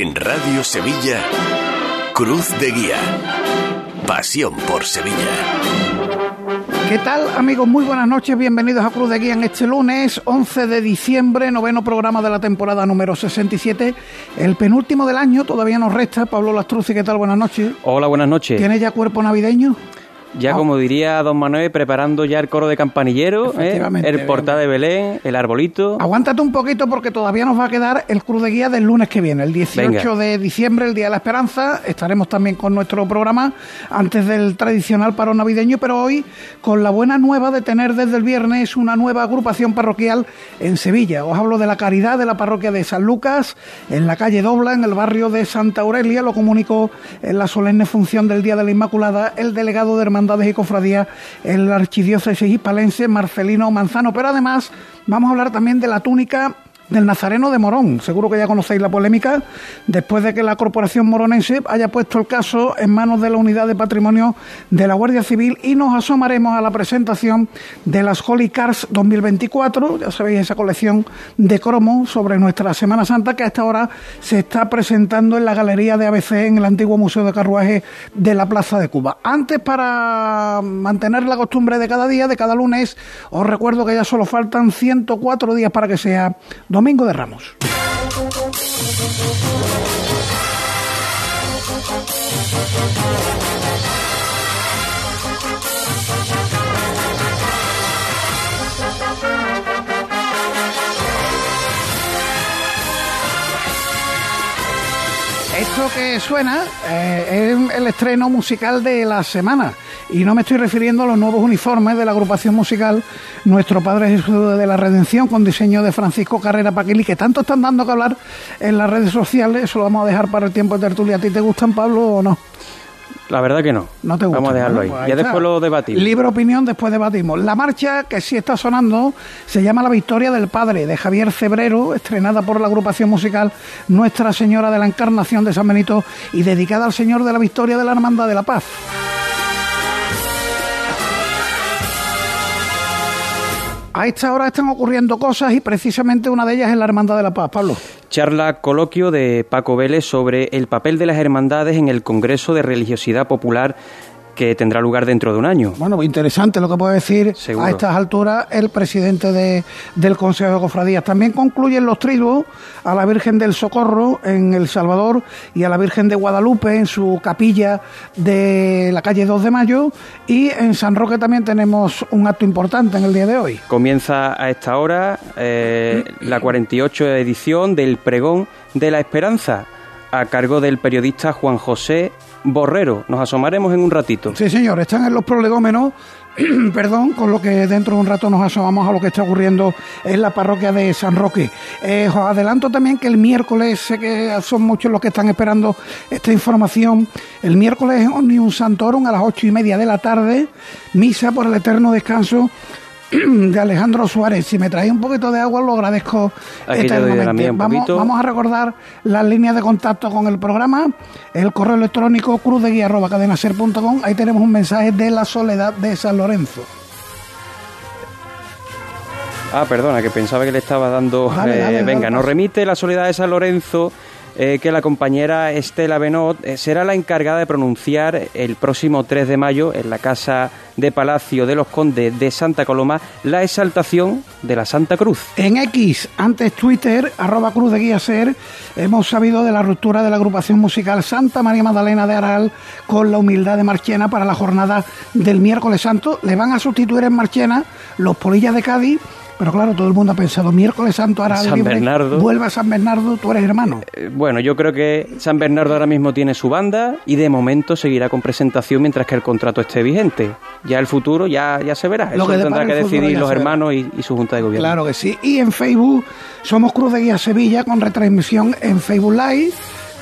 En Radio Sevilla, Cruz de Guía. Pasión por Sevilla. ¿Qué tal amigos? Muy buenas noches, bienvenidos a Cruz de Guía en este lunes 11 de diciembre, noveno programa de la temporada número 67, el penúltimo del año, todavía nos resta. Pablo Lastruzzi, ¿qué tal? Buenas noches. Hola, buenas noches. ¿Tiene ya cuerpo navideño? Ya, como diría don Manuel, preparando ya el coro de campanillero, ¿eh? el portal de Belén, el arbolito. Aguántate un poquito porque todavía nos va a quedar el Cruz de Guía del lunes que viene, el 18 de diciembre, el Día de la Esperanza. Estaremos también con nuestro programa antes del tradicional paro navideño, pero hoy con la buena nueva de tener desde el viernes una nueva agrupación parroquial en Sevilla. Os hablo de la caridad de la parroquia de San Lucas, en la calle Dobla, en el barrio de Santa Aurelia. Lo comunicó en la solemne función del Día de la Inmaculada el delegado de hermandades y cofradías, el archidiócesis hispalense Marcelino Manzano. Pero además vamos a hablar también de la túnica del Nazareno de Morón. Seguro que ya conocéis la polémica después de que la corporación moronense haya puesto el caso en manos de la Unidad de Patrimonio de la Guardia Civil y nos asomaremos a la presentación de las Holy Cars 2024, ya sabéis esa colección de cromo sobre nuestra Semana Santa que a esta hora se está presentando en la galería de ABC en el antiguo Museo de Carruaje de la Plaza de Cuba. Antes para mantener la costumbre de cada día, de cada lunes, os recuerdo que ya solo faltan 104 días para que sea Domingo de Ramos. Esto que suena eh, es el estreno musical de la semana. Y no me estoy refiriendo a los nuevos uniformes de la agrupación musical Nuestro Padre Jesús de la Redención con diseño de Francisco Carrera Paquili, que tanto están dando que hablar en las redes sociales. Eso lo vamos a dejar para el tiempo de tertulia. ¿A ti te gustan, Pablo, o no? La verdad que no. No te gusta. Vamos a dejarlo ahí. Pues ya después lo debatimos. Libre opinión, después debatimos. La marcha que sí está sonando se llama La Victoria del Padre, de Javier Cebrero, estrenada por la agrupación musical Nuestra Señora de la Encarnación de San Benito y dedicada al Señor de la Victoria de la Hermandad de la Paz. A esta hora están ocurriendo cosas y precisamente una de ellas es la Hermandad de la Paz. Pablo. Charla coloquio de Paco Vélez sobre el papel de las hermandades en el Congreso de Religiosidad Popular que tendrá lugar dentro de un año. Bueno, interesante lo que puede decir Seguro. a estas alturas el presidente de, del Consejo de Cofradías. También concluyen los triduos a la Virgen del Socorro en El Salvador y a la Virgen de Guadalupe en su capilla de la calle 2 de Mayo. Y en San Roque también tenemos un acto importante en el día de hoy. Comienza a esta hora eh, la 48 edición del Pregón de la Esperanza a cargo del periodista Juan José Borrero. Nos asomaremos en un ratito. Sí, señor, están en los prolegómenos, perdón, con lo que dentro de un rato nos asomamos a lo que está ocurriendo en la parroquia de San Roque. Eh, os adelanto también que el miércoles, sé que son muchos los que están esperando esta información, el miércoles en Omnium Santorum a las ocho y media de la tarde, misa por el eterno descanso de Alejandro Suárez. Si me traéis un poquito de agua, lo agradezco Aquí te doy de la mía un vamos, vamos a recordar las líneas de contacto con el programa, el correo electrónico cruzdeguía.cadenaser.com. Ahí tenemos un mensaje de la soledad de San Lorenzo. Ah, perdona, que pensaba que le estaba dando... Dale, eh, dale, venga, nos remite la soledad de San Lorenzo eh, que la compañera Estela Benot eh, será la encargada de pronunciar el próximo 3 de mayo en la Casa de Palacio de los Condes de Santa Coloma la exaltación de la Santa Cruz. En X, antes Twitter, arroba Cruz de Guía Ser, hemos sabido de la ruptura de la agrupación musical Santa María Magdalena de Aral con la humildad de Marchena para la jornada del miércoles santo. Le van a sustituir en Marchena los polillas de Cádiz, pero claro, todo el mundo ha pensado, miércoles santo Aral San libre, Bernardo. vuelve a San Bernardo, tú eres hermano. Eh, Bueno, yo creo que San Bernardo ahora mismo tiene su banda y de momento seguirá con presentación mientras que el contrato esté vigente. Ya el futuro ya, ya se verá. Lo Eso que tendrá que decidir los hermanos y, y su junta de gobierno. Claro que sí. Y en Facebook somos Cruz de Guía Sevilla con retransmisión en Facebook Live.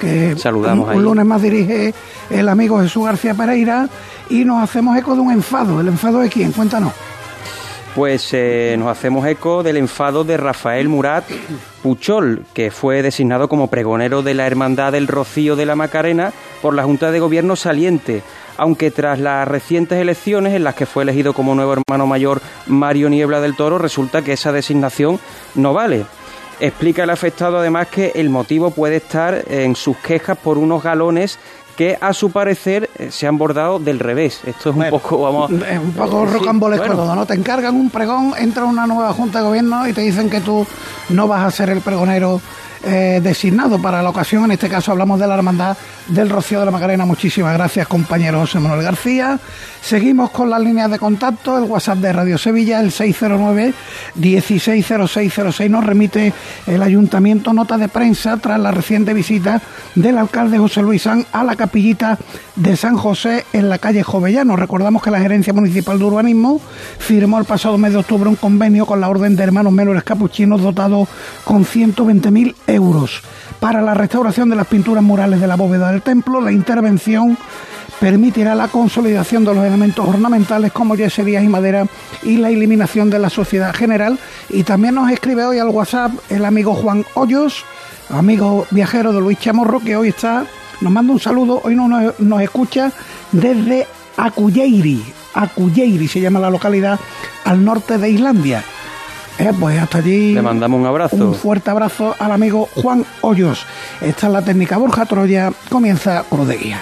Que Saludamos un, un lunes más dirige el amigo Jesús García Pereira y nos hacemos eco de un enfado. ¿El enfado de quién? Cuéntanos. Pues eh, nos hacemos eco del enfado de Rafael Murat Puchol, que fue designado como pregonero de la Hermandad del Rocío de la Macarena por la Junta de Gobierno saliente, aunque tras las recientes elecciones en las que fue elegido como nuevo hermano mayor Mario Niebla del Toro, resulta que esa designación no vale. Explica el afectado además que el motivo puede estar en sus quejas por unos galones que a su parecer eh, se han bordado del revés. Esto es un poco, vamos... Es un poco rocambolesco todo, ¿no? Te encargan un pregón, entra una nueva junta de gobierno y te dicen que tú no vas a ser el pregonero eh, designado para la ocasión. En este caso hablamos de la Hermandad del Rocío de la Macarena. Muchísimas gracias, compañero José Manuel García. Seguimos con las líneas de contacto. El WhatsApp de Radio Sevilla, el 609-160606. Nos remite el Ayuntamiento nota de prensa tras la reciente visita del alcalde José Luis San a la capillita de San José en la calle Jovellano. Recordamos que la Gerencia Municipal de Urbanismo firmó el pasado mes de octubre un convenio con la Orden de Hermanos Menores Capuchinos dotado con 120.000 euros euros para la restauración de las pinturas murales de la bóveda del templo. La intervención permitirá la consolidación de los elementos ornamentales como yeserías y madera y la eliminación de la sociedad general. Y también nos escribe hoy al WhatsApp el amigo Juan Hoyos, amigo viajero de Luis Chamorro, que hoy está, nos manda un saludo, hoy nos, nos escucha desde Acuyeiri, Acuyeiri se llama la localidad, al norte de Islandia. Eh, pues hasta allí. Le mandamos un abrazo. Un fuerte abrazo al amigo Juan Hoyos. Esta es la técnica Borja Troya. Comienza Cruz de Guía.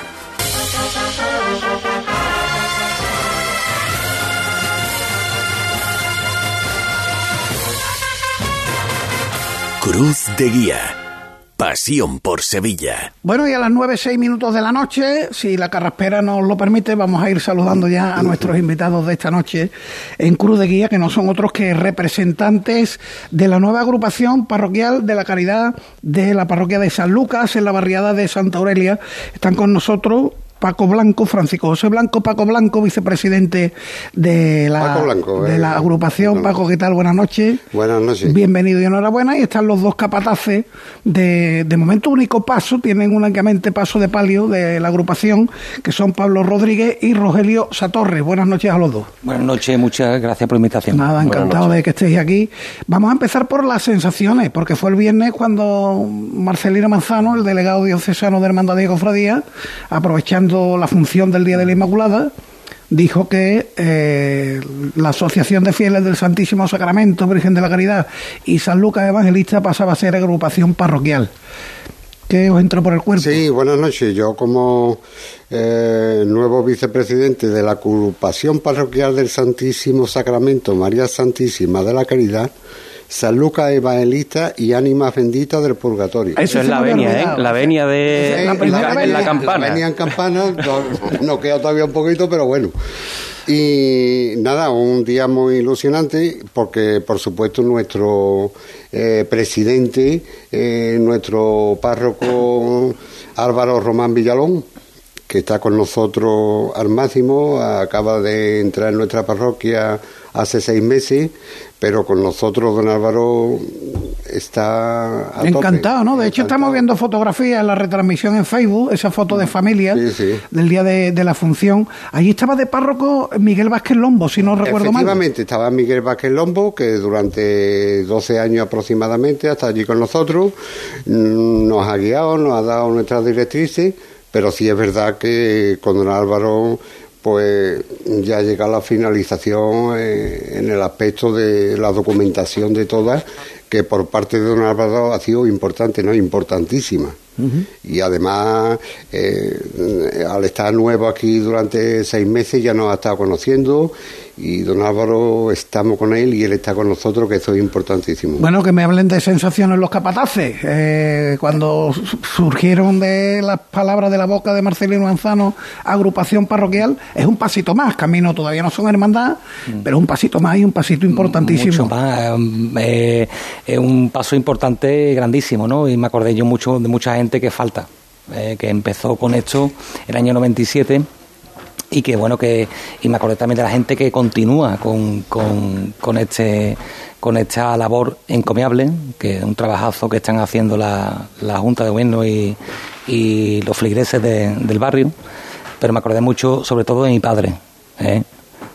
Cruz de Guía. Pasión por Sevilla. Bueno, y a las nueve, seis minutos de la noche, si la carraspera nos lo permite, vamos a ir saludando ya a nuestros invitados de esta noche en Cruz de Guía, que no son otros que representantes de la nueva agrupación parroquial de la Caridad de la parroquia de San Lucas, en la barriada de Santa Aurelia. Están con nosotros Paco Blanco, Francisco José Blanco, Paco Blanco, vicepresidente de la, de la eh, agrupación. Paco, ¿qué tal? Buenas noches. Buenas noches. Bienvenido y enhorabuena. Y están los dos capataces de, de momento único paso, tienen únicamente paso de palio de la agrupación, que son Pablo Rodríguez y Rogelio Satorre. Buenas noches a los dos. Buenas noches, muchas gracias por la invitación. Nada, encantado de que estéis aquí. Vamos a empezar por las sensaciones, porque fue el viernes cuando Marcelino Manzano, el delegado diocesano de Hermandad de Cofradía, aprovechando la función del Día de la Inmaculada, dijo que eh, la Asociación de Fieles del Santísimo Sacramento, Virgen de la Caridad y San Lucas Evangelista pasaba a ser agrupación parroquial. ¿Qué os entró por el cuerpo? Sí, buenas noches. Yo como eh, nuevo vicepresidente de la agrupación parroquial del Santísimo Sacramento, María Santísima de la Caridad, San Lucas Evangelista y Ánimas Benditas del Purgatorio. Eso es la venia, ¿eh? La venia de la, campana. La venia en campana, no, queda todavía un poquito, pero bueno. Y nada, un día muy ilusionante porque, por supuesto, nuestro eh, presidente, eh, nuestro párroco Álvaro Román Villalón, que está con nosotros al máximo, acaba de entrar en nuestra parroquia hace seis meses, pero con nosotros don Álvaro está encantado, ¿no? De hecho estamos viendo fotografías en la retransmisión en Facebook, esa foto de familia del día de, la función. Allí estaba de párroco Miguel Vázquez Lombo, si no recuerdo mal. Efectivamente, estaba Miguel Vázquez Lombo, que durante 12 años aproximadamente hasta allí con nosotros mm, nos ha guiado, nos ha dado nuestras directrices, pero sí es verdad que con don Álvaro pues ya llega la finalización eh, en el aspecto de la documentación de todas, que por parte de Don Álvaro ha sido importante, no importantísima. Y además, eh, al estar nuevo aquí durante seis meses, ya nos ha estado conociendo y don Álvaro estamos con él y él está con nosotros, que eso es importantísimo. Bueno, que me hablen de sensaciones los capataces. Eh, cuando surgieron de las palabras de la boca de Marcelino Manzano, agrupación parroquial, es un pasito más. Camino todavía no son hermandad, mm. pero un pasito más y un pasito importantísimo. Mucho más. Eh, es un paso importante, grandísimo, ¿no? Y me acordé yo mucho de mucha gente que falta, eh, que empezó con esto el año 97 y que bueno que y me acordé también de la gente que continúa con, con, este con esta labor encomiable que es un trabajazo que están haciendo la, la Junta de Gobierno y, y los fligreses del barrio pero me acordé mucho sobre todo de mi padre ¿eh?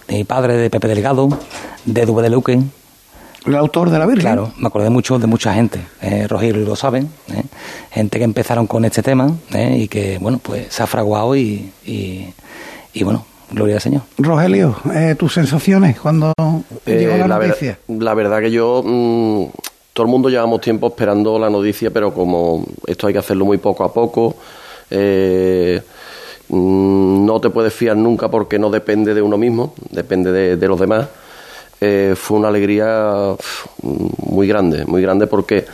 de mi padre de Pepe Delgado de Dube de Luque el autor de la Virgen. Claro, me acordé mucho de mucha gente, eh, Rogelio lo saben, ¿eh? gente que empezaron con este tema ¿eh? y que, bueno, pues se ha fraguado y, y bueno, gloria al Señor. Rogelio, eh, tus sensaciones cuando llegó la, noticia. la verdad que yo mm, todo el mundo llevamos tiempo esperando la noticia, pero como esto hay que hacerlo muy poco a poco, eh, mm, no te puedes fiar nunca porque no depende de uno mismo, depende de, los demás. Eh, fue una alegría muy grande, muy grande porque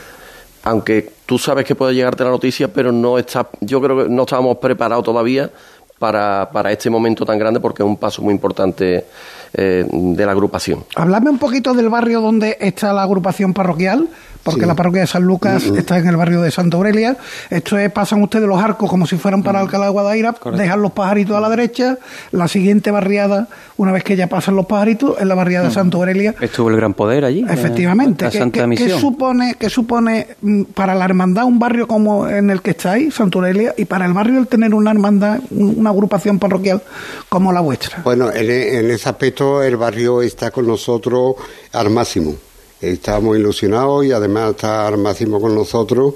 aunque tú sabes que puede llegarte la noticia, pero no está, yo creo que no estábamos preparados todavía para, para este momento tan grande porque es un paso muy importante eh, de la agrupación. Háblame un poquito del barrio donde está la agrupación parroquial, porque la parroquia de San Lucas mm, mm. está en el barrio de Santa Aurelia. Esto es, pasan ustedes los arcos como si fueran para mm. Alcalá de Guadaira, dejan los pajaritos a la derecha, la siguiente barriada, una vez que ya pasan los pajaritos, es la barriada de Santa Aurelia. Estuvo el gran poder allí. Eh, Efectivamente. ¿Qué, supone, ¿Qué supone para la hermandad un barrio como en el que estáis, Santa Aurelia, y para el barrio el tener una hermandad, una agrupación parroquial como la vuestra? Bueno, en, en ese aspecto el barrio está con nosotros al máximo Estamos ilusionados y además está Armacimo con nosotros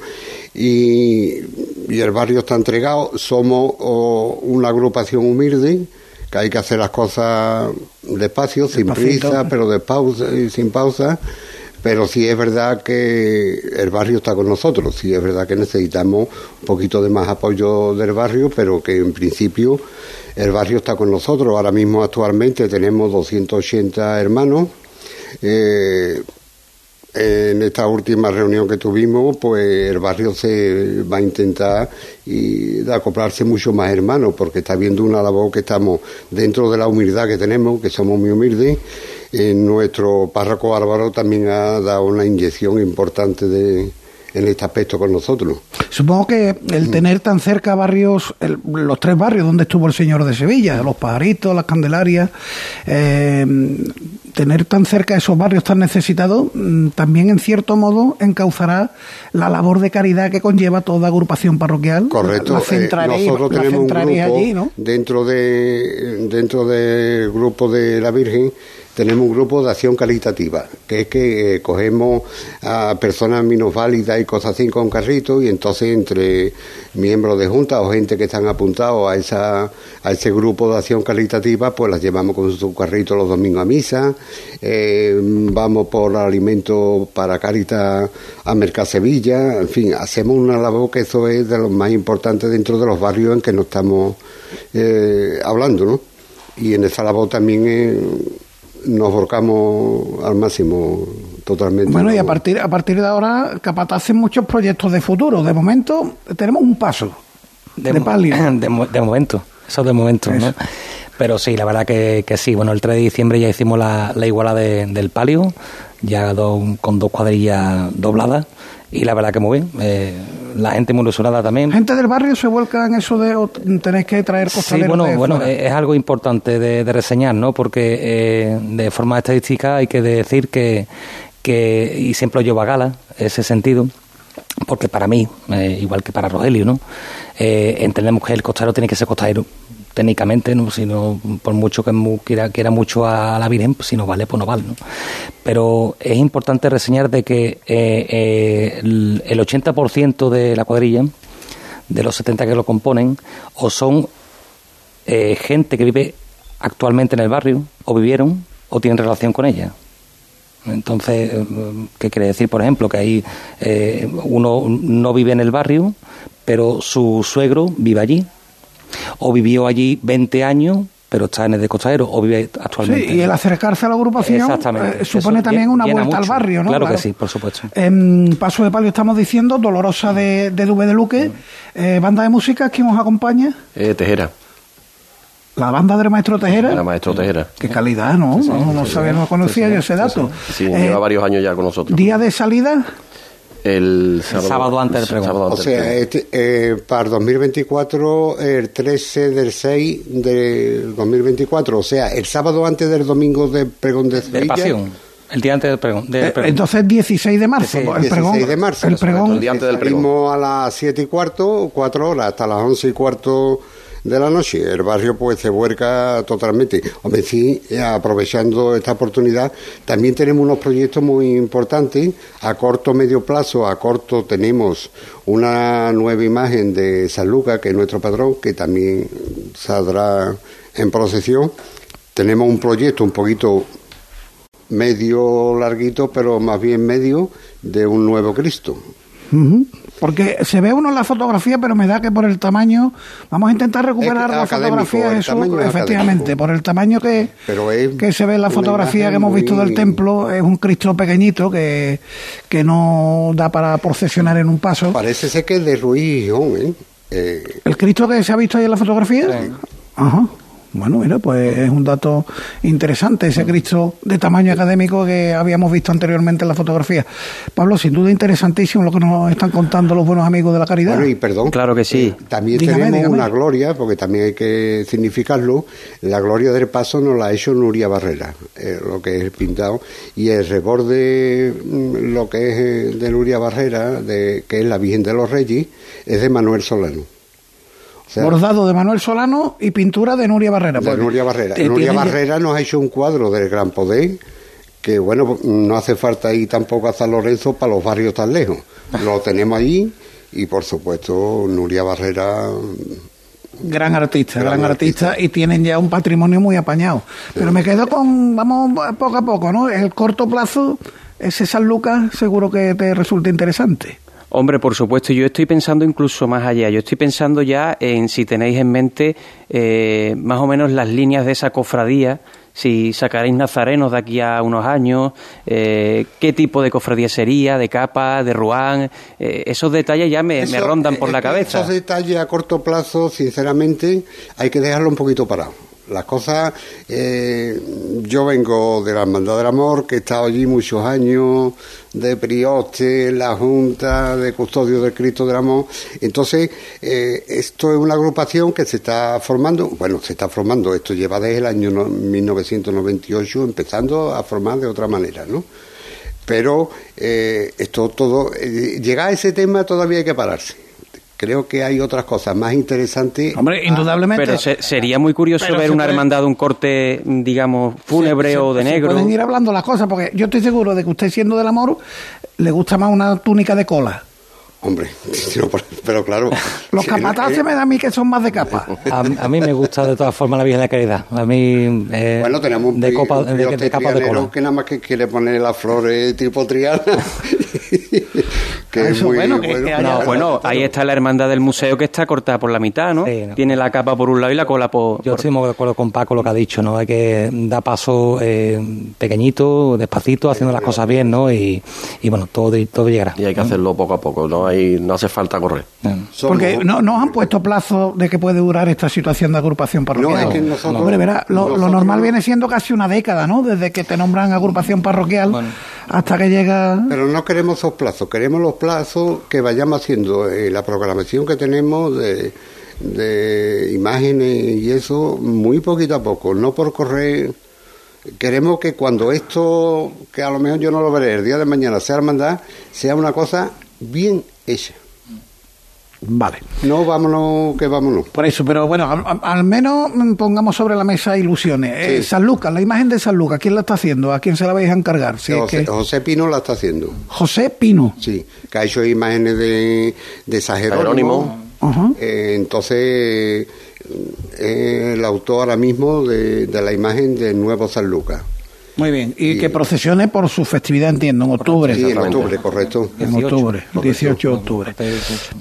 y, el barrio está entregado. Somos una agrupación humilde que hay que hacer las cosas despacio, sin prisa, pero de pausa y sin pausa. Pero sí es verdad que el barrio está con nosotros, sí es verdad que necesitamos un poquito de más apoyo del barrio, pero que en principio el barrio está con nosotros. Ahora mismo actualmente tenemos 280 hermanos. Eh, en esta última reunión que tuvimos, pues el barrio se va a intentar y acoplarse mucho más hermanos, porque está viendo una labor que estamos dentro de la humildad que tenemos, que somos muy humildes. En nuestro párroco Álvaro también ha dado una inyección importante de, en este aspecto con nosotros. Supongo que el mm. tener tan cerca barrios, los tres barrios donde estuvo el señor de Sevilla, los pajaritos, las candelarias, eh, tener tan cerca esos barrios tan necesitados, mm, también en cierto modo encauzará la labor de caridad que conlleva toda agrupación parroquial. Correcto. La eh, nosotros tenemos un grupo allí, ¿no? dentro de dentro del grupo de la Virgen tenemos un grupo de acción calitativa, que es que eh, cogemos a personas minusválidas y cosas así con carritos y entonces entre miembros de junta o gente que están apuntados a esa a ese grupo de acción calitativa, pues las llevamos con su carrito los domingos a misa, eh, vamos por alimentos para Caritas a Mercad Sevilla, en fin, hacemos una labor que eso es de lo más importante dentro de los barrios en que nos estamos eh, hablando, ¿no? Y en esa labor también nos volcamos al máximo totalmente. Bueno, y a partir, a partir de ahora, Capataz hace muchos proyectos de futuro. De momento, tenemos un paso de, de palio. De, momento, eso de momento, ¿no? Pero sí, la verdad que, que, sí. Bueno, el 3 de diciembre ya hicimos la, la iguala del palio, ya con dos cuadrillas dobladas y la verdad que muy bien. Eh, la gente muy ilusionada también. ¿Gente del barrio se vuelca en eso de tenéis que traer costaleros? Sí, bueno, bueno es algo importante de, reseñar, ¿no? Porque eh, de forma estadística hay que decir que, que y siempre lo llevo a gala, ese sentido, porque para mí, eh, igual que para Rogelio, ¿no? entendemos que el costalero tiene que ser costalero técnicamente, ¿no? sino por mucho que quiera, quiera mucho a la Virgen, pues si no vale, pues no vale. ¿no? Pero es importante reseñar de que eh, eh, el, 80% de la cuadrilla, de los 70 que lo componen, o son eh, gente que vive actualmente en el barrio, o vivieron, o tienen relación con ella. Entonces, ¿qué quiere decir, por ejemplo? Que ahí uno no vive en el barrio, pero su suegro vive allí, o vivió allí 20 años pero está en el de costadero o vive actualmente. Sí, y el acercarse a la agrupación eh, supone también una vuelta al barrio, ¿no? Claro, que sí, por supuesto. En Paso de Palio estamos diciendo Dolorosa de, de Dube de Luque, eh, banda de música, ¿quién nos acompaña? Eh, Tejera. La banda del maestro Tejera. La maestro Tejera. Qué calidad, ¿no? no, sabía, no conocía yo ese dato. Sí, lleva varios años ya con nosotros. ¿Día de salida? El sábado, antes del pregón. o sea, este, eh, para 2024, el 13 del 6 del 2024, o sea, el sábado antes del domingo de pregón de Sevilla. El día antes del pregón. Eh, entonces, 16 de marzo. el 16 pregón, de marzo. El pregón. El día antes del pregón. a las 7 y cuarto, 4 horas, hasta las 11 y cuarto de la noche. El barrio pues se vuelca totalmente. Hombre, sí, aprovechando esta oportunidad, también tenemos unos proyectos muy importantes. A corto, medio plazo, a corto tenemos una nueva imagen de San Lucas, que es nuestro patrón, que también saldrá en procesión. Tenemos un proyecto un poquito medio larguito, pero más bien medio de un nuevo Cristo. Porque se ve uno en la fotografía, pero me da que por el tamaño, vamos a intentar recuperar la fotografía, eso, efectivamente, por el tamaño que, que se ve en la fotografía que hemos visto del templo, es un Cristo pequeñito que, que no da para procesionar en un paso. Parece ser que es de Ruiz ¿eh? ¿eh? ¿El Cristo que se ha visto ahí en la fotografía? Ajá. Bueno, mira, pues es un dato interesante ese Cristo de tamaño académico que habíamos visto anteriormente en la fotografía. Pablo, sin duda interesantísimo lo que nos están contando los buenos amigos de la caridad. Bueno, y perdón. Claro que sí. Eh, también tenemos una gloria, porque también hay que significarlo. La gloria del paso nos la ha hecho Nuria Barrera, eh, lo que es el pintado. Y el reborde, mm, lo que es eh, de Nuria Barrera, de, que es la Virgen de los Reyes, es de Manuel Solano. Bordado de Manuel Solano y pintura de Nuria Barrera. De Nuria Barrera. Nuria Barrera nos ha hecho un cuadro del Gran Poder que, bueno, no hace falta ir tampoco a San Lorenzo para los barrios tan lejos. Lo tenemos allí y, por supuesto, Nuria Barrera gran artista, gran, artista, y tienen ya un patrimonio muy apañado. Pero me quedo con, vamos poco a poco, ¿no? El corto plazo, ese San Lucas seguro que te resulta interesante. Hombre, por supuesto, yo estoy pensando incluso más allá. Yo estoy pensando ya en si tenéis en mente eh, más o menos las líneas de esa cofradía, si sacaréis nazarenos de aquí a unos años, eh, qué tipo de cofradía sería, de capa, de ruán, eh, esos detalles ya me, me rondan por la cabeza. Esos detalles a corto plazo, sinceramente, hay que dejarlo un poquito parado las cosas, eh, yo vengo de la Hermandad del Amor, que he estado allí muchos años, de prioste, la Junta de Custodio del Cristo del Amor. Entonces, eh, esto es una agrupación que se está formando, bueno, se está formando, esto lleva desde el año 1998 empezando a formar de otra manera, ¿no? Pero eh, esto todo, llegar a ese tema todavía hay que pararse creo que hay otras cosas más interesantes. Hombre, indudablemente. Pero sería muy curioso ver una hermandad, un corte, digamos, fúnebre o de negro. pueden ir hablando las cosas, porque yo estoy seguro de que usted, siendo del amor, le gusta más una túnica de cola. Hombre, pero claro. Los capataces me dan a mí que son más de capa. A, mí me gusta de todas formas la Virgen de Caridad. A mí. Eh, bueno, tenemos un de, copa, de, capa de cola. que nada más que quiere poner las flores tipo triana. Que es muy bueno. no, bueno, ahí está la hermandad del museo que está cortada por la mitad, ¿no? Tiene la capa por un lado y la cola por. Yo estoy muy de acuerdo con Paco lo que ha dicho, ¿no? Hay que dar paso eh, pequeñito, despacito, haciendo las cosas bien, ¿no? Y, y bueno, todo, todo llegará. Y hay que hacerlo poco a poco, ¿no? Hay, no hace falta correr. Porque no, no han puesto plazo de que puede durar esta situación de agrupación parroquial. No, es que nosotros, Hombre, verá, lo, normal viene siendo casi una década, ¿no? Desde que te nombran agrupación parroquial hasta que llega. Pero no queremos esos plazos, queremos los plazos que vayamos haciendo, eh, la programación que tenemos de, de imágenes y eso, muy poquito a poco, no por correr queremos que cuando esto, que a lo mejor yo no lo veré el día de mañana, sea hermandad, sea una cosa bien hecha. Vale. No, vámonos, que vámonos. Por eso, pero bueno, al, menos pongamos sobre la mesa ilusiones. Eh, San Lucas, la imagen de San Lucas, ¿quién la está haciendo? ¿A quién se la vais a encargar? José, Pino la está haciendo. José Pino. Sí, que ha hecho imágenes de, de San Jerónimo. Eh, entonces, eh, el autor ahora mismo de, de la imagen del nuevo San Lucas. Muy bien, y, que procesione por su festividad, entiendo, en octubre. Sí, en octubre, correcto. En octubre, 18 de octubre.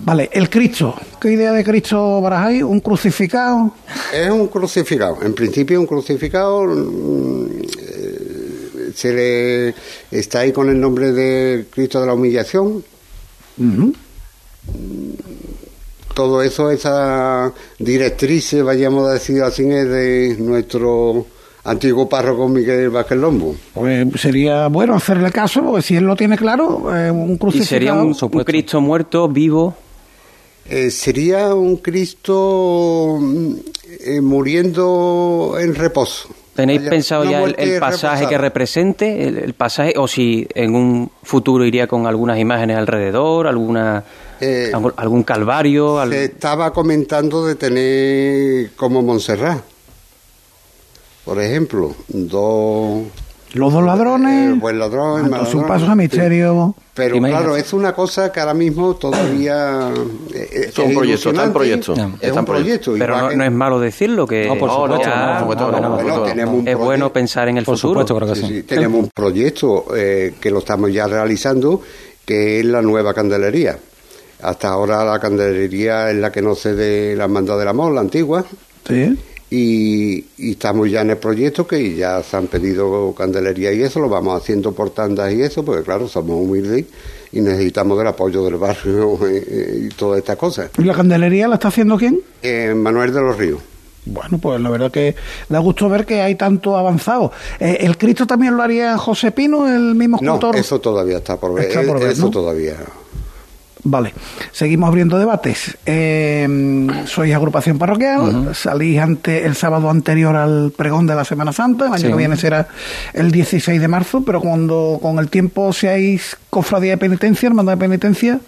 Vale, el Cristo, ¿qué idea de Cristo barajáis? ¿Un crucificado? Es un crucificado, en principio un crucificado, mm, eh, se le está ahí con el nombre de Cristo de la Humillación. Todo eso, esa directriz, vayamos a decir así, es de nuestro antiguo párroco Miguel Vázquez Lombo. Pues sería bueno hacerle caso, porque si él lo tiene claro, eh, un crucificado... ¿Y sería un, Cristo muerto, vivo? Eh, sería un Cristo mm, eh, muriendo en reposo. ¿Tenéis pensado ya el, pasaje que represente? El, pasaje, o si en un futuro iría con algunas imágenes alrededor, alguna algún calvario. Se estaba comentando de tener como Montserrat por ejemplo, dos, Los dos ladrones. El buen ladrón, Entonces, un ladrón. paso a misterio. Pero Imagínate. claro, es una cosa que ahora mismo todavía. eh, Esto es un proyecto, está en proyecto. ilusionante. Es Está en un proyecto. Pero no, que- no es malo decirlo, que No, por No, no, supuesto, no, no, por supuesto, no, no, no, por Bueno, supuesto. tenemos un es bueno pensar en el Por futuro. supuesto, creo que Sí, sí. sí, tenemos un proyecto eh, que lo estamos ya realizando, que es la nueva candelería. Hasta ahora la candelería es la que no cede la hermandad del amor, la antigua, Sí. Y, y estamos ya en el proyecto que ya se han pedido candelería y eso, lo vamos haciendo por tandas y eso, porque claro, somos humildes y necesitamos del apoyo del barrio y todas estas cosas. ¿Y la candelería la está haciendo quién? Eh, Manuel de los Ríos. Bueno, pues la verdad que da gusto ver que hay tanto avanzado. Eh, ¿El Cristo también lo haría José Pino, el mismo No, escultor? eso todavía está por ver. Está por eh, ver, eso ¿no? todavía. Vale, seguimos abriendo debates. Eh, sois agrupación parroquial, salís ante el sábado anterior al pregón de la Semana Santa, el año Sí. que viene será el 16 de marzo, pero cuando con el tiempo seáis cofradía de penitencia, hermandad de penitencia,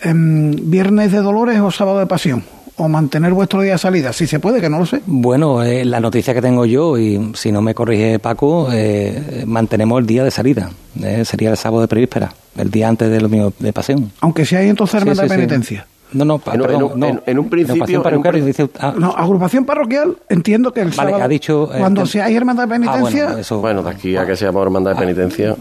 em, viernes de dolores o sábado de pasión, o mantener vuestro día de salida, si se puede, que no lo sé. Bueno, eh, la noticia que tengo yo, y si no me corrige Paco, eh, mantenemos el día de salida. eh, sería el sábado de prevíspera, el día antes del domingo de pasión. Aunque si hay entonces Sí, hermandad sí, de sí. penitencia. No, no, pa- En un- perdón, en un- no. en- en un principio- un pri- dice- ah, No, agrupación parroquial, entiendo que el Vale, sábado, ha dicho, eh, cuando tem- seáis hermandad de ah, bueno, penitencia, eso- Bueno, de aquí a que seamos hermandad de penitencia.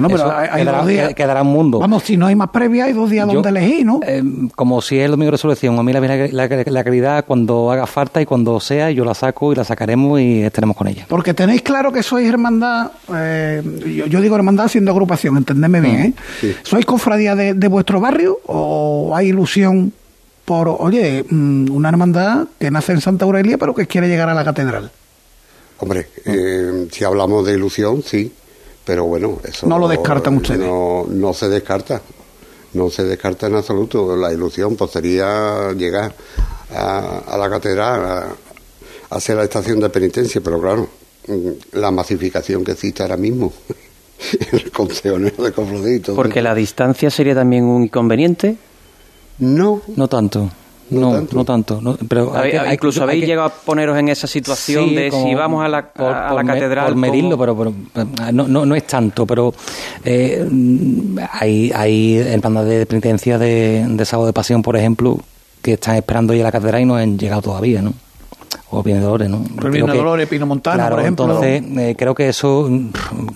Bueno, pero hay, hay quedará- dos días. quedará un mundo. Vamos, si no hay más previa, hay dos días Yo, donde elegir, ¿no? eh, como si es el domingo de resurrección, a mí la, la, la- la caridad cuando haga falta y cuando sea, yo la saco y la sacaremos y estaremos con ella. Porque tenéis claro que sois hermandad, eh, yo, yo digo hermandad siendo agrupación, entendedme bien, ¿eh? ¿Sois cofradía de, de vuestro barrio o hay ilusión por, oye, mm, una hermandad que nace en Santa Aurelia pero que quiere llegar a la catedral? Hombre, eh, si hablamos de ilusión, sí, pero bueno, eso No lo descartan ustedes. No, no se descarta, no se descarta en absoluto. La ilusión pues sería llegar a, a la catedral, a, a hacer la estación de penitencia, pero claro, mm, la masificación que existe ahora mismo, el consejo de todo Porque la distancia sería también un inconveniente. No, No tanto. No No, tanto. no tanto. no, pero hay Habéis- que- hay- incluso hay habéis que- llegado a poneros en esa situación Sí, de como si vamos a la, por- a por la me- catedral. Por medirlo, como- pero, pero, eh, no, no, no es tanto, pero eh, hay, hay hermandades de penitencia de, de sábado de pasión, por ejemplo, que están esperando ya la catedral y no han llegado todavía, ¿no? O Viene Dolores, ¿no? Que- Dolores, Pino Montano, claro, por ejemplo. Entonces, eh, creo que eso,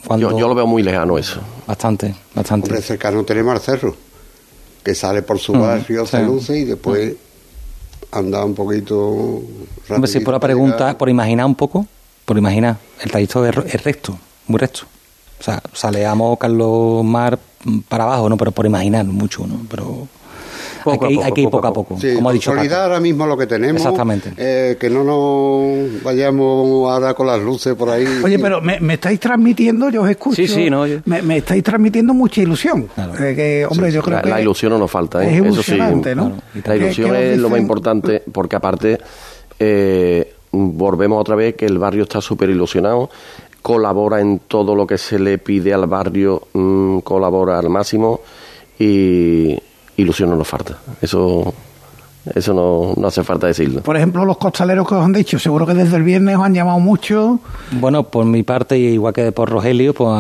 cuando. Yo, yo lo veo muy lejano eso. Bastante, bastante. hombre, cercano tenemos al cerro, que sale por su barrio, se luce y después anda un poquito... Hombre, si por la rapidito para pregunta, llegar. por imaginar un poco, por imaginar, el trayecto es, recto, muy recto. O sea, saleamos Carlos Mar para abajo, ¿no? Pero por imaginar mucho, ¿no? Pero Poco a que, poco, hay que ir poco poco a a poco, Sí, como ha dicho consolidar ahora mismo lo que tenemos. Exactamente. eh, que no nos vayamos ahora con las luces por ahí. Oye, pero me, me estáis transmitiendo, yo os escucho. Sí, sí, no, yo- me, me estáis transmitiendo mucha ilusión. Claro. Eh, que, hombre, yo creo La, que. la ilusión no nos falta, ¿eh? es eso sí. La ¿Qué- ilusión es lo más importante porque aparte eh, volvemos otra vez que el barrio está súper ilusionado, colabora en todo lo que se le pide al barrio, mm, colabora al máximo y ilusión no nos falta. Eso, eso no, no hace falta decirlo. Por ejemplo, los costaleros que os han dicho, seguro que desde el viernes os han llamado mucho. Bueno, por mi parte, y igual que por Rogelio, pues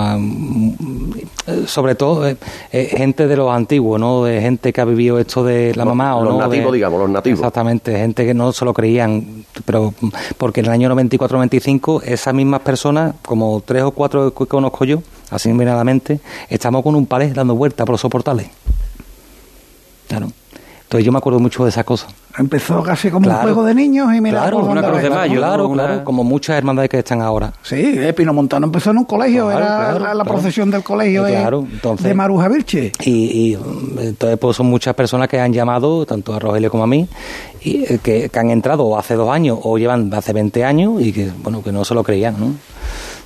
sobre todo eh, eh, gente de los antiguos, ¿no? De gente que ha vivido esto de la Los- mamá o los no. nativos, de- digamos, los nativos. Exactamente, gente que no se lo creían, pero porque en el año 94-95 esas mismas personas, como tres o cuatro que conozco yo, así miradamente, estamos con un palé dando vueltas por los soportales. Claro. Entonces yo me acuerdo mucho de esas cosas. Empezó casi como Claro. un juego de niños y mira Claro, una dónde cruz de va. mayo. Claro, una- claro, como muchas hermandades que están ahora. Sí, eh, Pino Montano empezó en un colegio, Claro, era claro, la, procesión del colegio de, Claro, entonces- de Maruja Vilche. Y, y, mm, entonces pues son muchas personas que han llamado, tanto a Rogelio como a mí, y eh, que, que han entrado hace dos años o llevan hace 20 años y que bueno que no se lo creían, ¿no?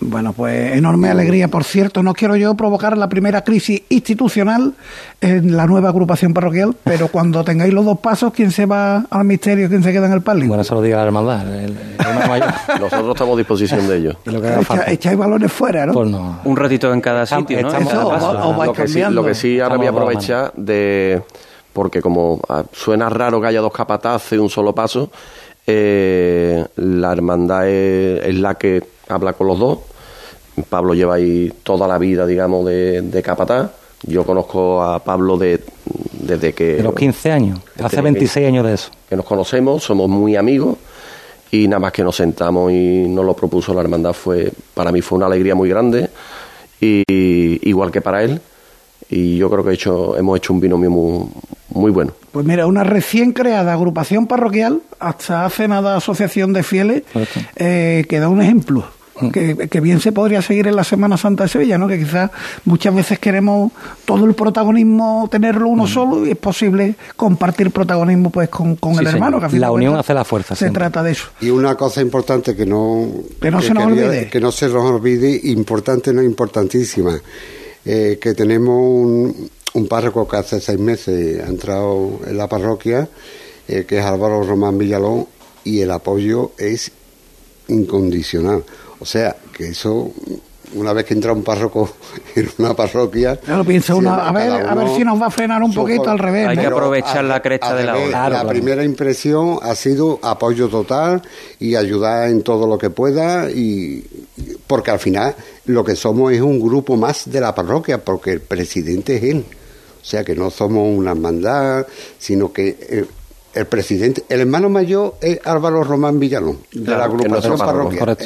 Bueno, pues enorme alegría. Por cierto, no quiero yo provocar la primera crisis institucional en la nueva agrupación parroquial, pero cuando tengáis los dos pasos, ¿quién se va al misterio, quién se queda en el palio? Bueno, eso lo diga la hermandad, el, el hermano mayor. Nosotros estamos a disposición de ello. Y lo que haga Echa- falta. echáis balones fuera, ¿no? Pues no. Un ratito en cada sitio, ¿no? Estamos- cada Eso, paso. o- o vais lo que sí, cambiando. lo que sí ahora voy a Estamos de la aprovechar de porque como ah, suena raro que haya dos capataces y un solo paso eh, la hermandad es, es la que habla con los dos Pablo lleva ahí toda la vida, digamos, de, de capataz. Yo conozco a Pablo de, desde que... De los 15 años, hace 26 años de eso. Que nos conocemos, somos muy amigos y nada más que nos sentamos y nos lo propuso la hermandad fue, para mí fue una alegría muy grande y igual que para él y yo creo que hecho, hemos hecho un binomio muy, muy bueno. Pues mira, una recién creada agrupación parroquial, hasta hace nada asociación de fieles, eh, que da un ejemplo. Mm. Que, bien se podría seguir en la Semana Santa de Sevilla, ¿no? Que quizás muchas veces queremos todo el protagonismo tenerlo uno mm. solo y es posible compartir protagonismo pues con, el hermano. Que la unión hace la fuerza. Se trata de eso. Y una cosa importante que no, que no se nos olvide. Que no se nos olvide, importante no importantísima eh, que tenemos un, un, párroco que hace seis meses ha entrado en la parroquia, eh, que es Álvaro Román Villalón, y el apoyo es incondicional. O sea, que eso una vez que entra un párroco en una parroquia. Claro, piensa uno, a ver, a ver si nos va a frenar un poquito al revés. Hay que aprovechar la cresta de la ola. la primera impresión ha sido apoyo total y ayudar en todo lo que pueda, y porque al final lo que somos es un grupo más de la parroquia, porque el presidente es él. O sea que no somos una hermandad, sino que. Eh, el presidente, el hermano mayor es Álvaro Román Villalón, de la agrupación parroquial.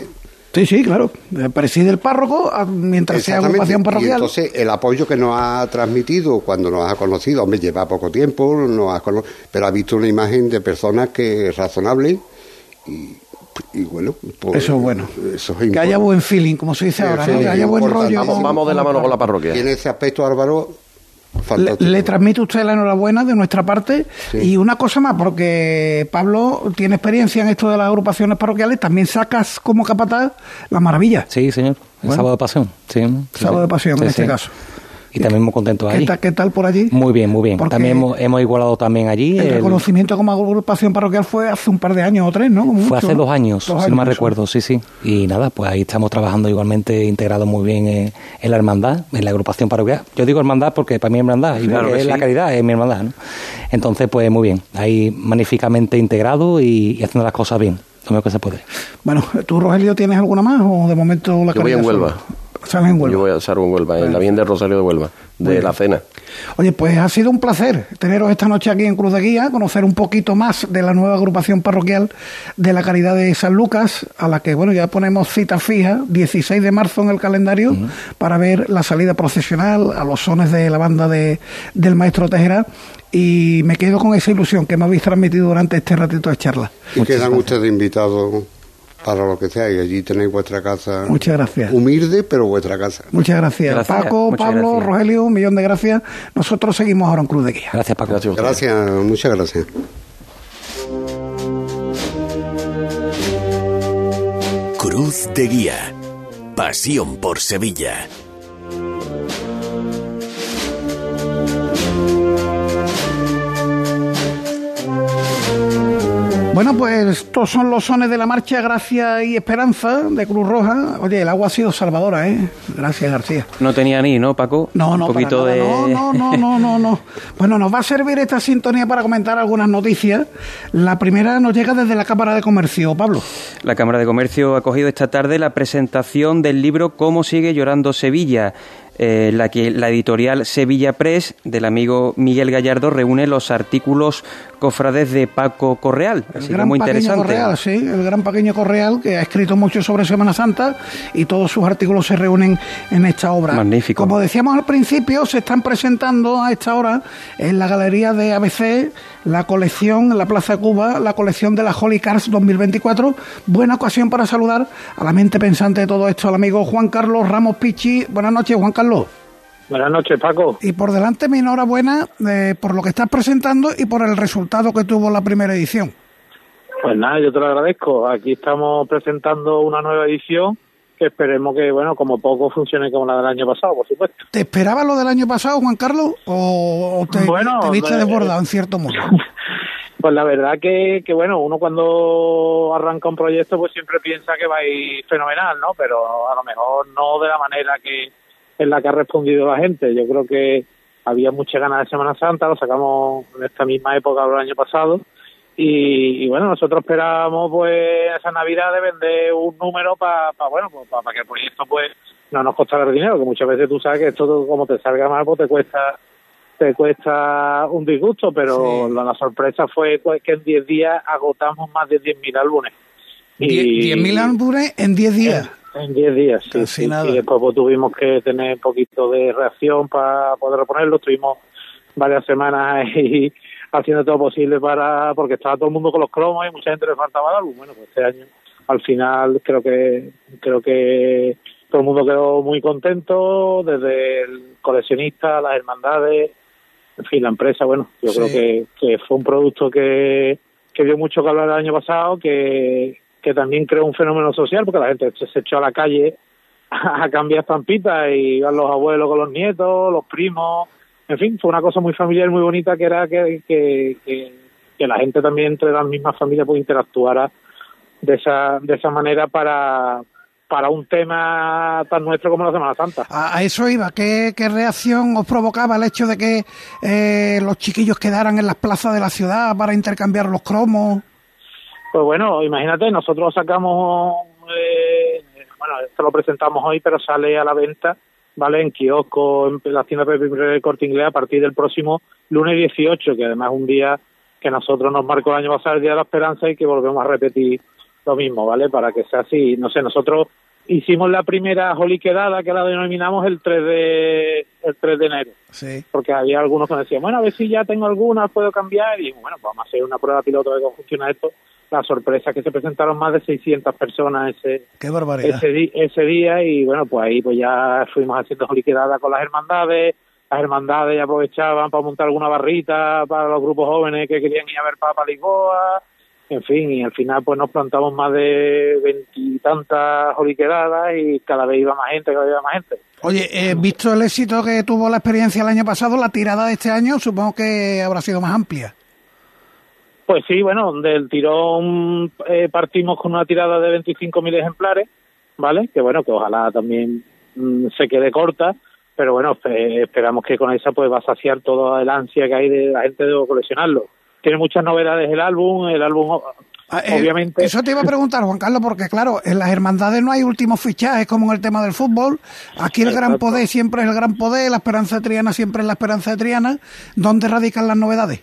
Sí, sí, claro. Preside el párroco ah, mientras sea agrupación parroquial. Y entonces, el apoyo que nos ha transmitido cuando nos ha conocido, hombre, lleva poco tiempo, nos ha pero ha visto una imagen de personas que es razonable y, bueno, pues, eso es bueno. que haya buen feeling, como se dice ahora, que haya buen rollo. Vamos, de la mano con la parroquia. Y en ese aspecto, Álvaro, le, transmite usted la enhorabuena de nuestra parte y una cosa más, porque Pablo tiene experiencia en esto de las agrupaciones parroquiales, también sacas como capataz la maravilla. Sí, señor, el sábado de pasión. Sí, sábado de pasión en este caso y también muy contentos allí. ¿Qué tal, por allí? Muy bien, muy bien. también hemos, igualado también allí. El, reconocimiento como agrupación parroquial fue hace un par de años o tres, ¿no? fue hace dos años, si no me recuerdo, sí, sí. Y nada, pues ahí estamos trabajando igualmente integrados muy bien en, la hermandad, en la agrupación parroquial. Yo digo hermandad porque para mí es hermandad, y es la caridad, es mi hermandad, ¿no? Entonces, pues muy bien, ahí magníficamente integrado y, haciendo las cosas bien, lo mejor que se puede. Bueno, ¿tú, Rogelio, tienes alguna más o de momento la Yo voy en Huelva. Yo voy a hacer un Huelva, en la bien de Rosario de Huelva, de la cena. Oye, pues ha sido un placer teneros esta noche aquí en Cruz de Guía, conocer un poquito más de la nueva agrupación parroquial de la Caridad de San Lucas, a la que, bueno, ya ponemos cita fija, 16 de marzo en el calendario, para ver la salida procesional a los sones de la banda de, del maestro Tejera. Y me quedo con esa ilusión que me habéis transmitido durante este ratito de charla. Y quedan ustedes invitados para lo que sea y allí tenéis vuestra casa. Muchas gracias. Humilde, pero vuestra casa. Muchas gracias. Paco, Pablo, Rogelio, un millón de gracias. Nosotros seguimos ahora en Cruz de Guía. Gracias, Paco. Gracias, gracias muchas gracias. Cruz de Guía. Pasión por Sevilla. Bueno, pues estos son los sones de la marcha Gracia y Esperanza de Cruz Roja. Oye, el agua ha sido salvadora, ¿eh? Gracias, García. No tenía ni, ¿no, Paco? No, no, Un poquito de... no, no, no, no, no, no. Bueno, nos va a servir esta sintonía para comentar algunas noticias. La primera nos llega desde la Cámara de Comercio, Pablo. La Cámara de Comercio ha cogido esta tarde la presentación del libro Cómo sigue llorando Sevilla eh, la que la editorial Sevilla Press del amigo Miguel Gallardo reúne los artículos cofrades de Paco Correal. Así que muy interesante. Correal, sí, el gran pequeño Correal que ha escrito mucho sobre Semana Santa y todos sus artículos se reúnen en esta obra. Magnífico. Como decíamos al principio, se están presentando a esta hora en la galería de ABC la colección en la Plaza de Cuba, la colección de la Holy Cars 2024. Buena ocasión para saludar a la mente pensante de todo esto, al amigo Juan Carlos Ramos Pichi. Buenas noches, Juan Carlos. Buenas noches, Paco. Y por delante mi enhorabuena eh, por lo que estás presentando y por el resultado que tuvo la primera edición. Pues nada, yo te lo agradezco. Aquí estamos presentando una nueva edición que esperemos que, bueno, como poco funcione como la del año pasado, por supuesto. ¿Te esperaba lo del año pasado, Juan Carlos? ¿O, te, bueno, te viste desbordado en cierto modo? pues la verdad que, que, bueno, uno cuando arranca un proyecto pues siempre piensa que va a ir fenomenal, ¿no? Pero a lo mejor no de la manera que en la que ha respondido la gente. Yo creo que había muchas ganas de Semana Santa, lo sacamos en esta misma época del año pasado. Y, bueno, nosotros esperábamos pues esa Navidad de vender un número para bueno pues, para que el proyecto pues no nos costará dinero, que muchas veces tú sabes que esto como te salga mal, pues te cuesta te cuesta un disgusto, pero la, sorpresa fue que en 10 días agotamos más de 10.000 álbumes. Y, ¿10.000 álbumes en 10 días? En 10 días, sí. Y después pues, tuvimos que tener un poquito de reacción para poder reponerlo. Estuvimos varias semanas ahí haciendo todo posible para porque estaba todo el mundo con los cromos y mucha gente le faltaba algo. Bueno, pues este año al final creo que creo que todo el mundo quedó muy contento, desde el coleccionista, las hermandades, en fin, la empresa, bueno, yo creo que, que fue un producto que, que dio mucho que hablar el año pasado, que, que también creó un fenómeno social, porque la gente se, echó a la calle a, cambiar estampitas y iban los abuelos con los nietos, los primos, en fin, fue una cosa muy familiar, muy bonita, que era que, que, que, la gente también entre las mismas familias pues interactuara de esa, de esa manera para, para un tema tan nuestro como la Semana Santa. A, eso iba. ¿Qué, reacción os provocaba el hecho de que eh, los chiquillos quedaran en las plazas de la ciudad para intercambiar los cromos? Pues bueno, imagínate, nosotros sacamos, eh, bueno, esto lo presentamos hoy, pero sale a la venta, ¿vale? En kiosco, en la tienda de Corte Inglés a partir del próximo lunes 18, que además es un día que nosotros nos marcó el año pasado el Día de la Esperanza y que volvemos a repetir lo mismo, ¿vale? Para que sea así. No sé, nosotros hicimos la primera Holy quedada que la denominamos el 3 de el 3 de enero. Sí. Porque había algunos que decían, bueno, a ver si ya tengo algunas, puedo cambiar. Y bueno, pues vamos a hacer una prueba piloto de cómo funciona esto. La sorpresa es que se presentaron más de 600 personas ese, Qué ese, ese día. Y bueno, pues ahí pues ya fuimos haciendo Holy quedada con las hermandades. Las hermandades ya aprovechaban para montar alguna barrita para los grupos jóvenes que querían ir a ver Papa Lisboa en fin, y al final pues nos plantamos más de veintitantas holiquedadas y cada vez iba más gente, cada vez iba más gente. Oye, eh, visto el éxito que tuvo la experiencia el año pasado, la tirada de este año supongo que habrá sido más amplia. Pues sí, bueno, del tirón eh, partimos con una tirada de 25.000 ejemplares, ¿vale? Que bueno, que ojalá también mm, se quede corta, pero bueno, esperamos que con esa pues va a saciar toda el ansia que hay de la gente de coleccionarlo tiene muchas novedades el álbum, el álbum ah, eh, obviamente... Eso te iba a preguntar, Juan Carlos, porque claro, en las hermandades no hay últimos fichajes como en el tema del fútbol. Aquí el gran poder siempre es el gran poder, la esperanza de Triana siempre es la esperanza de Triana. ¿Dónde radican las novedades?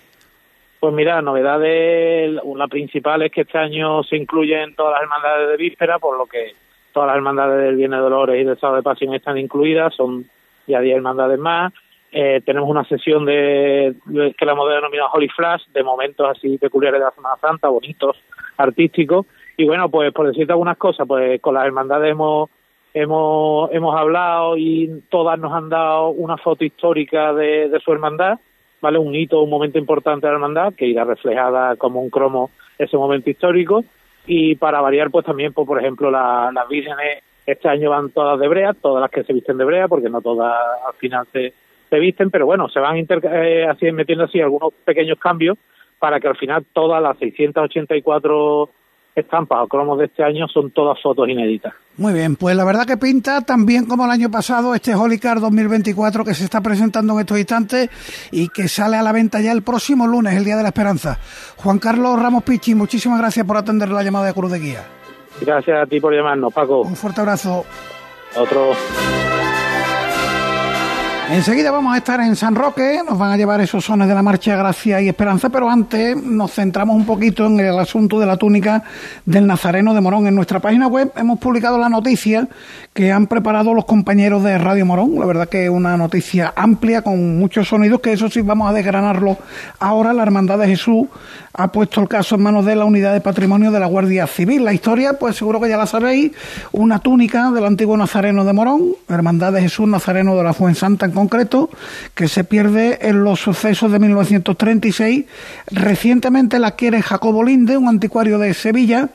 Pues mira, novedades, la principal es que este año se incluyen todas las hermandades de víspera, por lo que todas las hermandades del de Dolores y del Estado de Pasión están incluidas, son ya 10 hermandades más. Eh, tenemos una sesión de, que la hemos denominado Holy Flash, de momentos así peculiares de la Semana Santa, bonitos, artísticos. Y bueno, pues por decirte algunas cosas, pues con las hermandades hemos, hemos, hemos hablado y todas nos han dado una foto histórica de su hermandad, ¿vale? Un hito, un momento importante de la hermandad, que irá reflejada como un cromo ese momento histórico. Y para variar, pues también, pues, por ejemplo, las vírgenes este año van todas de brea, todas las que se visten de brea, porque no todas al final se se visten, pero bueno, se van eh, así, metiendo así algunos pequeños cambios para que al final todas las 684 estampas o cromos de este año son todas fotos inéditas. Muy bien, pues la verdad que pinta también como el año pasado este Holy Car 2024 que se está presentando en estos instantes y que sale a la venta ya el próximo lunes, el Día de la Esperanza. Juan Carlos Ramos Pichi, muchísimas gracias por atender la llamada de Cruz de Guía. Gracias a ti por llamarnos, Paco. Un fuerte abrazo. Otro. Enseguida vamos a estar en San Roque, nos van a llevar esos sones de la Marcha Gracia y Esperanza, pero antes nos centramos un poquito en el asunto de la túnica del Nazareno de Morón. En nuestra página web hemos publicado la noticia que han preparado los compañeros de Radio Morón. La verdad que es una noticia amplia con muchos sonidos, que eso sí vamos a desgranarlo ahora. La Hermandad de Jesús ha puesto el caso en manos de la Unidad de Patrimonio de la Guardia Civil. La historia, pues seguro que ya la sabéis, una túnica del antiguo Nazareno de Morón, Hermandad de Jesús Nazareno de la Fuensanta en concreto, que se pierde en los sucesos de 1936. Recientemente la quiere Jacobo Linde, un anticuario de Sevilla,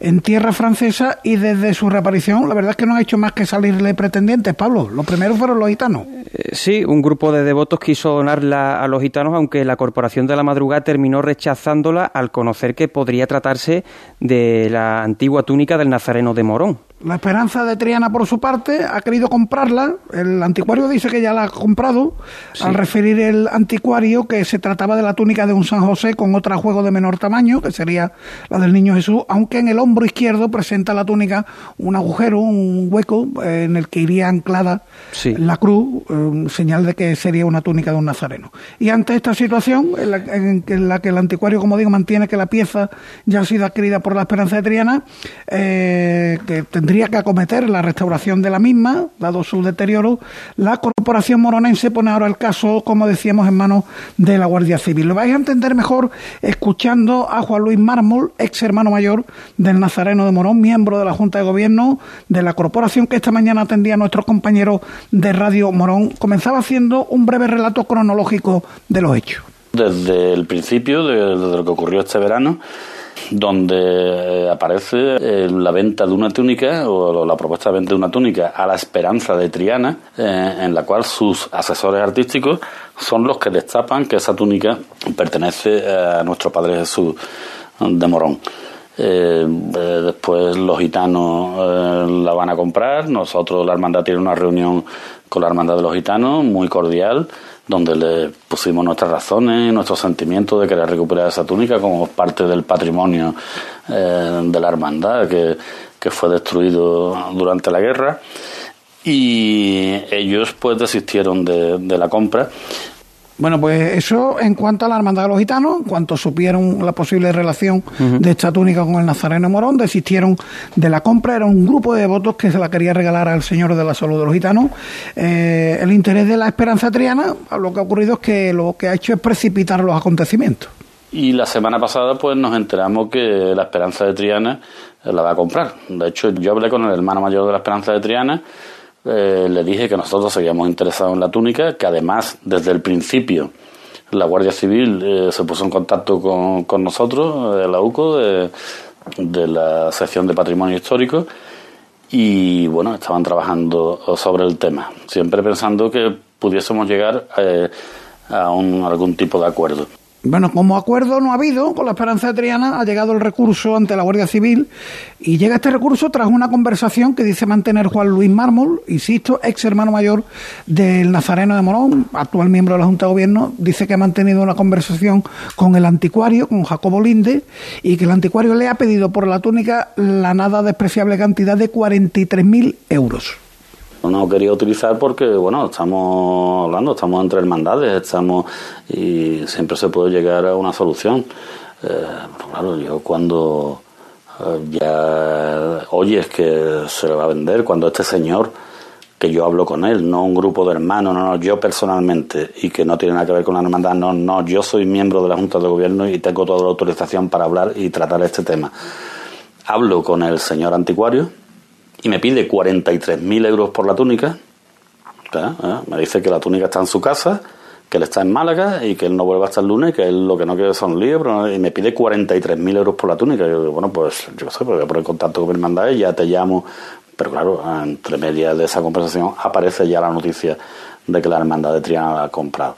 en tierra francesa y desde su reaparición la verdad es que no ha hecho más que salirle pretendientes, Pablo. Los primeros fueron los gitanos. Eh, sí, un grupo de devotos quiso donarla a los gitanos, aunque la Corporación de la Madrugada terminó rechazándola al conocer que podría tratarse de la antigua túnica del Nazareno de Morón. La Esperanza de Triana, por su parte, ha querido comprarla. El anticuario dice que ya la ha comprado, al referir el anticuario que se trataba de la túnica de un San José con otra juego de menor tamaño, que sería la del Niño Jesús, aunque en el hombro izquierdo presenta la túnica un agujero, un hueco eh, en el que iría anclada la cruz, eh, señal de que sería una túnica de un nazareno. Y ante esta situación, en la, que el anticuario, como digo, mantiene que la pieza ya ha sido adquirida por la Esperanza de Triana, eh, que tendría tendría que acometer la restauración de la misma, dado su deterioro. La Corporación Moronense pone ahora el caso, como decíamos, en manos de la Guardia Civil. Lo vais a entender mejor escuchando a Juan Luis Mármol, ex hermano mayor del Nazareno de Morón, miembro de la Junta de Gobierno de la Corporación, que esta mañana atendía a nuestros compañeros de Radio Morón. Comenzaba haciendo un breve relato cronológico de los hechos. Desde el principio, de lo que ocurrió este verano, donde aparece eh, la venta de una túnica o la propuesta de venta de una túnica a la esperanza de Triana, eh, en la cual sus asesores artísticos son los que destapan que esa túnica pertenece a nuestro Padre Jesús de Morón. Eh, después los gitanos la van a comprar, nosotros la hermandad tiene una reunión con la hermandad de los gitanos muy cordial donde le pusimos nuestras razones nuestros sentimientos de querer recuperar esa túnica como parte del patrimonio eh, de la hermandad que, fue destruido durante la guerra. Y ellos pues desistieron de, de la compra bueno, pues eso en cuanto a la Hermandad de los Gitanos, en cuanto supieron la posible relación de esta túnica con el Nazareno Morón, desistieron de la compra. Era un grupo de devotos que se la quería regalar al Señor de la Salud de los Gitanos. Eh, el interés de la Esperanza Triana, lo que ha ocurrido es que lo que ha hecho es precipitar los acontecimientos. Y la semana pasada, pues nos enteramos que la Esperanza de Triana la va a comprar. De hecho, yo hablé con el hermano mayor de la Esperanza de Triana eh, le dije que nosotros seguíamos interesados en la túnica, que además desde el principio la Guardia Civil eh, se puso en contacto con, con nosotros, de la UCO, de, la sección de Patrimonio Histórico, y bueno, estaban trabajando sobre el tema, siempre pensando que pudiésemos llegar eh, a un, algún tipo de acuerdo. Bueno, como acuerdo no ha habido, con la Esperanza de Triana ha llegado el recurso ante la Guardia Civil y llega este recurso tras una conversación que dice mantener Juan Luis Mármol, insisto, ex hermano mayor del Nazareno de Morón, actual miembro de la Junta de Gobierno, dice que ha mantenido una conversación con el anticuario, con Jacobo Linde, y que el anticuario le ha pedido por la túnica la nada despreciable cantidad de 43.000 euros no quería utilizar porque, bueno, estamos hablando, estamos entre hermandades, estamos y siempre se puede llegar a una solución. Eh, claro, yo cuando eh, ya oyes que se le va a vender, cuando este señor, que yo hablo con él, no un grupo de hermanos, no, no, yo personalmente, y que no tiene nada que ver con la hermandad, no, no, yo soy miembro de la Junta de Gobierno y tengo toda la autorización para hablar y tratar este tema. Hablo con el señor anticuario, y me pide 43.000 euros por la túnica. ¿Eh? Me dice que la túnica está en su casa, que él está en Málaga y que él no vuelve hasta el lunes, que él lo que no quiere son libros, y me pide 43.000 euros por la túnica. Yo digo, bueno, pues yo sé, pues voy a poner contacto con mi hermandad y ya te llamo. Pero claro, entre medias de esa conversación aparece ya la noticia de que la hermandad de Triana la ha comprado.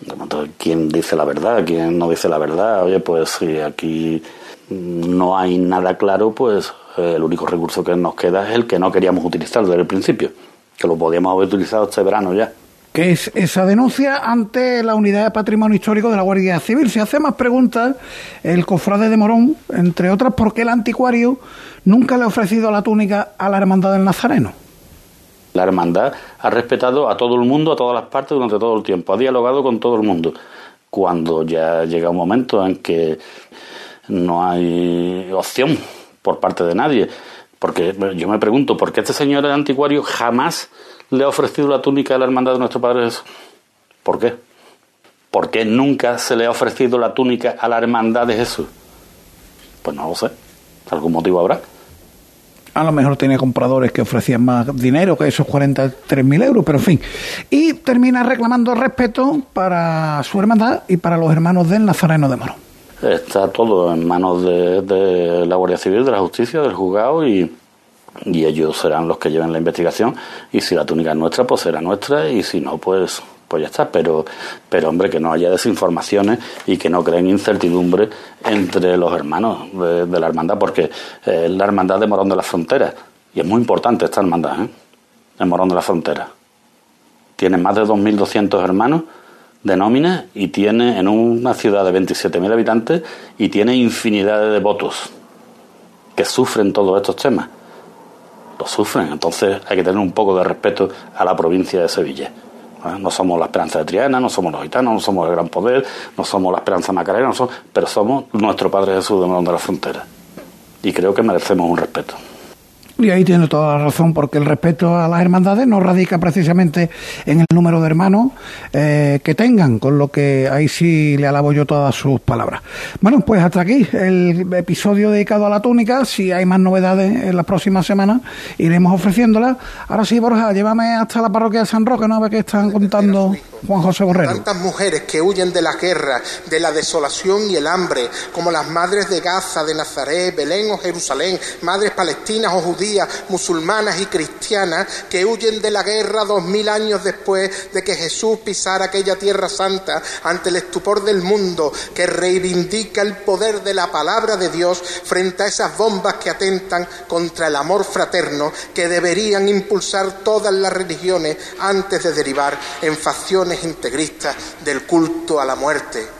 Entonces, ¿quién dice la verdad? ¿Quién no dice la verdad? Oye, pues si aquí no hay nada claro, pues el único recurso que nos queda es el que no queríamos utilizar desde el principio, que lo podíamos haber utilizado este verano ya. Que es esa denuncia ante la Unidad de Patrimonio Histórico de la Guardia Civil. Se hace más preguntas el cofrade de Morón, entre otras, ¿por qué el anticuario nunca le ha ofrecido la túnica a la Hermandad del Nazareno? La hermandad ha respetado a todo el mundo, a todas las partes durante todo el tiempo, ha dialogado con todo el mundo. Cuando ya llega un momento en que no hay opción por parte de nadie. Porque yo me pregunto, ¿por qué este señor el anticuario jamás le ha ofrecido la túnica de la hermandad de nuestro Padre Jesús? ¿Por qué? ¿Por qué nunca se le ha ofrecido la túnica a la hermandad de Jesús? Pues no lo sé. ¿Algún motivo habrá? A lo mejor tenía compradores que ofrecían más dinero que esos 43.000 euros, pero en fin. Y termina reclamando respeto para su hermandad y para los hermanos del Nazareno de Morón está todo en manos de, la Guardia Civil, de la Justicia, del juzgado y, y ellos serán los que lleven la investigación. Y si la túnica es nuestra pues será nuestra. Y si no pues pues ya está. Pero pero hombre que no haya desinformaciones y que no creen incertidumbre entre los hermanos de, la hermandad porque es la hermandad de Morón de la Frontera. Y es muy importante esta hermandad ¿eh? en Morón de la Frontera. Tiene más de 2.200 hermanos de nómina y tiene en una ciudad de 27.000 habitantes y tiene infinidad de devotos que sufren todos estos temas lo sufren. Entonces hay que tener un poco de respeto a la provincia de Sevilla. No somos la esperanza de Triana, no somos los gitanos, no somos el gran poder, no somos la esperanza macarena, pero somos nuestro Padre Jesús de Morón de la Frontera. Y creo que merecemos un respeto. Y ahí tiene toda la razón, porque el respeto a las hermandades no radica precisamente en el número de hermanos eh, que tengan, con lo que ahí sí le alabo yo todas sus palabras. Bueno, pues hasta aquí el episodio dedicado a la túnica. Si hay más novedades en las próximas semanas, iremos ofreciéndolas. Ahora sí, Borja, llévame hasta la parroquia de San Roque, ¿no? A ver qué están contando Juan José Borrero. Tantas mujeres que huyen de la guerra, de la desolación y el hambre, como las madres de Gaza, de Nazaret, Belén o Jerusalén, madres palestinas o judías musulmanas y cristianas que huyen de la guerra dos mil años después de que Jesús pisara aquella tierra santa ante el estupor del mundo que reivindica el poder de la palabra de Dios frente a esas bombas que atentan contra el amor fraterno que deberían impulsar todas las religiones antes de derivar en facciones integristas del culto a la muerte.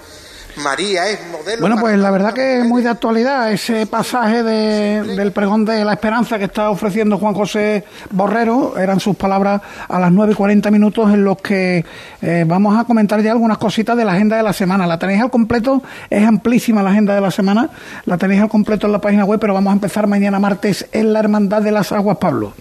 María es modelo. Bueno, pues la verdad que es muy de actualidad ese pasaje del pregón de la esperanza que está ofreciendo Juan José Borrero. Eran sus palabras a las 9 y 40 minutos en los que eh, vamos a comentar ya algunas cositas de la agenda de la semana. La tenéis al completo, es amplísima la agenda de la semana. La tenéis al completo en la página web, pero vamos a empezar mañana martes en la Hermandad de las Aguas Pablo.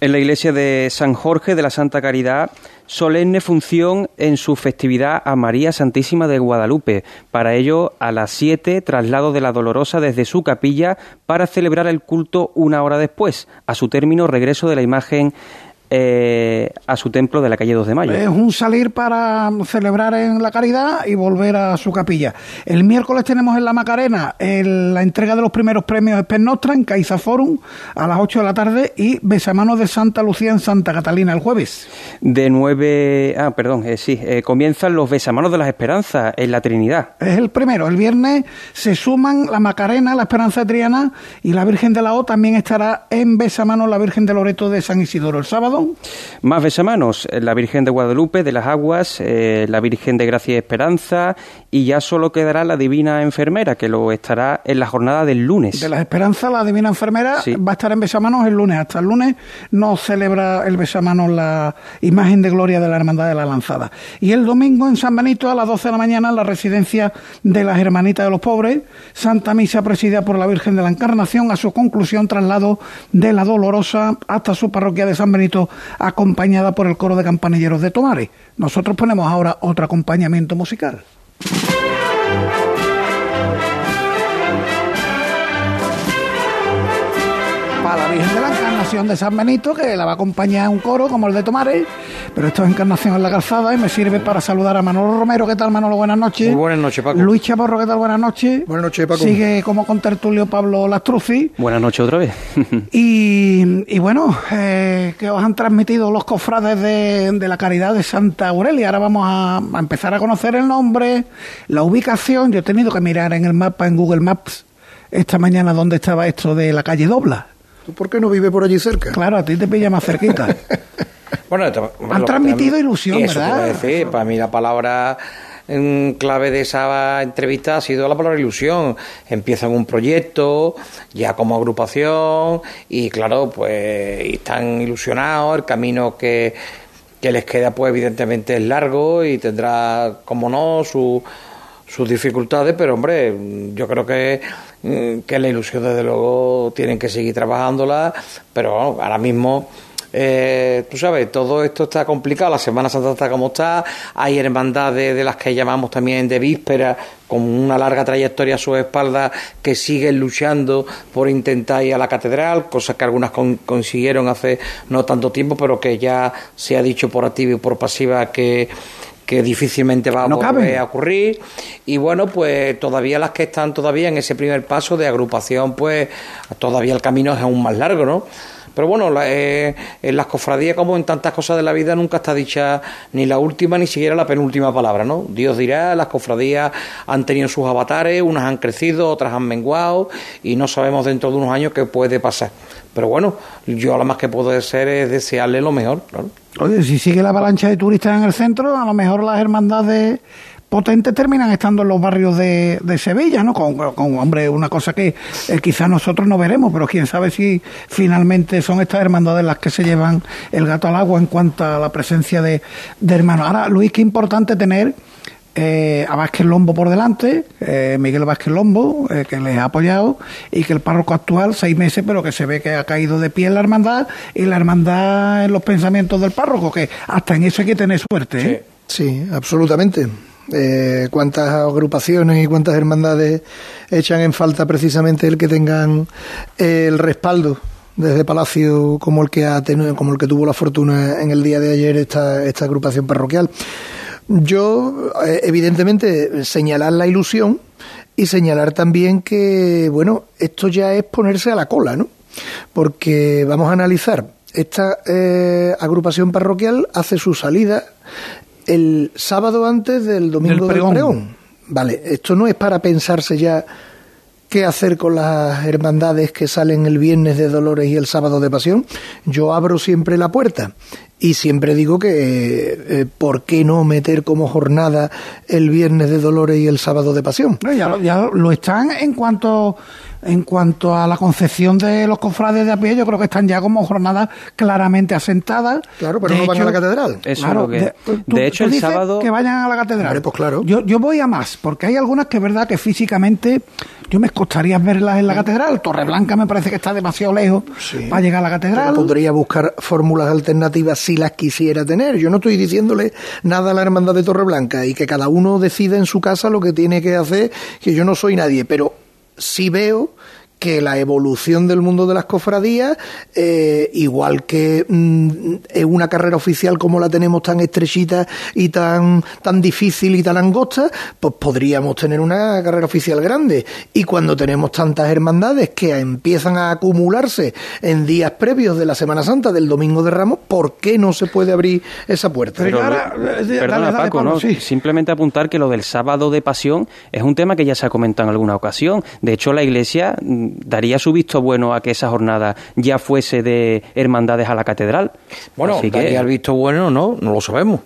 En la iglesia de San Jorge de la Santa Caridad solemne función en su festividad a María Santísima de Guadalupe. Para ello, a las 7, traslado de la Dolorosa desde su capilla para celebrar el culto una hora después. A su término, regreso de la imagen eh, a su templo de la calle 2 de Mayo. Es un salir para celebrar en la caridad y volver a su capilla. El miércoles tenemos en la Macarena la entrega de los primeros premios Nostra en Caiza Forum a las 8 de la tarde y Besamanos de Santa Lucía en Santa Catalina el jueves. De 9, ah, perdón, eh, sí, eh, comienzan los Besamanos de las Esperanzas en la Trinidad. Es el primero. El viernes se suman la Macarena, la Esperanza de Triana y la Virgen de la O también estará en Besamanos la Virgen de Loreto de San Isidoro el sábado más besamanos, eh, la Virgen de Guadalupe de las Aguas, eh, la Virgen de Gracia y Esperanza, y ya solo quedará la Divina Enfermera, que lo estará en la jornada del lunes. De las Esperanzas, la Divina Enfermera va a estar en besamanos el lunes. Hasta el lunes no celebra el besamanos la imagen de gloria de la Hermandad de la Lanzada. Y el domingo en San Benito a las 12 de la mañana en la residencia de las Hermanitas de los Pobres, Santa Misa presidida por la Virgen de la Encarnación, a su conclusión traslado de la Dolorosa hasta su parroquia de San Benito acompañada por el coro de campanilleros de Tomare. Nosotros ponemos ahora otro acompañamiento musical. La Virgen de la Encarnación de San Benito, que la va a acompañar un coro como el de Tomare pero esto es Encarnación en la Calzada y me sirve para saludar a Manolo Romero. ¿Qué tal, Manolo? Buenas noches. Muy buenas noches, Paco. Luis Chaporro, ¿qué tal? Buenas noches. Buenas noches, Paco. Sigue como con tertulio Pablo Lastruzzi. Buenas noches otra vez. y, bueno, eh, que os han transmitido los cofrades de, la Caridad de Santa Aurelia. Ahora vamos a, a empezar a conocer el nombre, la ubicación. Yo he tenido que mirar en el mapa, en Google Maps, esta mañana dónde estaba esto de la calle Dobla. ¿Tú por qué no vives por allí cerca? Claro, a ti te pilla más cerquita. Bueno, han transmitido ilusión, ¿verdad? Decir, para mí la palabra clave de esa entrevista ha sido la palabra ilusión. Empiezan un proyecto ya como agrupación y claro, pues están ilusionados, el camino que, que les queda pues evidentemente es largo y tendrá, como no, sus dificultades, pero hombre, yo creo que, que la ilusión desde luego tienen que seguir trabajándola, pero ahora mismo eh, tú sabes, todo esto está complicado, la Semana Santa está como está, hay hermandades de las que llamamos también de víspera, con una larga trayectoria a su espalda, que siguen luchando por intentar ir a la catedral, cosas que algunas consiguieron hace no tanto tiempo, pero que ya se ha dicho por activa y por pasiva que que difícilmente va a volver a ocurrir y bueno pues todavía las que están todavía en ese primer paso de agrupación pues todavía el camino es aún más largo no Pero bueno, eh, en las cofradías, como en tantas cosas de la vida, nunca está dicha ni la última ni siquiera la penúltima palabra, ¿no? Dios dirá, las cofradías han tenido sus avatares, unas han crecido, otras han menguado y no sabemos dentro de unos años qué puede pasar. Pero bueno, yo lo más que puedo hacer es desearle lo mejor, Oye, si sigue la avalancha de turistas en el centro, a lo mejor las hermandades potentes terminan estando en los barrios de, Sevilla, ¿no? Con, hombre, una cosa que eh, quizás nosotros no veremos, pero quién sabe si finalmente son estas hermandades las que se llevan el gato al agua en cuanto a la presencia de, hermanos. Ahora, Luis, qué importante tener eh, a Vázquez Lombo por delante, eh, Miguel Vázquez Lombo, que les ha apoyado, y que el párroco actual, seis meses, pero que se ve que ha caído de pie en la hermandad, y la hermandad en los pensamientos del párroco, que hasta en eso hay que tener suerte. sí absolutamente eh, cuántas agrupaciones y cuántas hermandades echan en falta precisamente el que tengan el respaldo desde Palacio como el que ha tenido, como el que tuvo la fortuna en el día de ayer esta, esta agrupación parroquial. Yo, eh, evidentemente, señalar la ilusión y señalar también que, bueno, esto ya es ponerse a la cola, ¿no? Porque vamos a analizar, esta eh, agrupación parroquial hace su salida el sábado antes del domingo del pregón. Vale, esto no es para pensarse ya qué hacer con las hermandades que salen el viernes de Dolores y el sábado de Pasión. Yo abro siempre la puerta y siempre digo que eh, por qué no meter como jornada el viernes de Dolores y el sábado de Pasión. ya lo están en cuanto en cuanto a la concepción de los cofrades de a pie, yo creo que están ya como jornadas claramente asentadas. Claro, pero no van a la catedral. claro, de, hecho, el sábado. Que vayan a la catedral. pues claro. Yo, yo voy a más, porque hay algunas que es verdad que físicamente yo me costaría verlas en la catedral. Torreblanca me parece que está demasiado lejos para llegar a la catedral. podría buscar fórmulas alternativas si las quisiera tener. Yo no estoy diciéndole nada a la hermandad de Torreblanca y que cada uno decida en su casa lo que tiene que hacer, que yo no soy nadie, pero sí veo que la evolución del mundo de las cofradías, eh, igual que mm, una carrera oficial como la tenemos tan estrechita y tan, tan difícil y tan angosta, pues podríamos tener una carrera oficial grande. Y cuando tenemos tantas hermandades que empiezan a acumularse en días previos de la Semana Santa, del Domingo de Ramos, ¿por qué no se puede abrir esa puerta? Pero, eh, perdona, Paco, ¿no? simplemente apuntar que lo del sábado de pasión es un tema que ya se ha comentado en alguna ocasión. De hecho, la Iglesia mm, daría su visto bueno a que esa jornada ya fuese de hermandades a la catedral. Bueno, daría el visto bueno, no, no lo sabemos.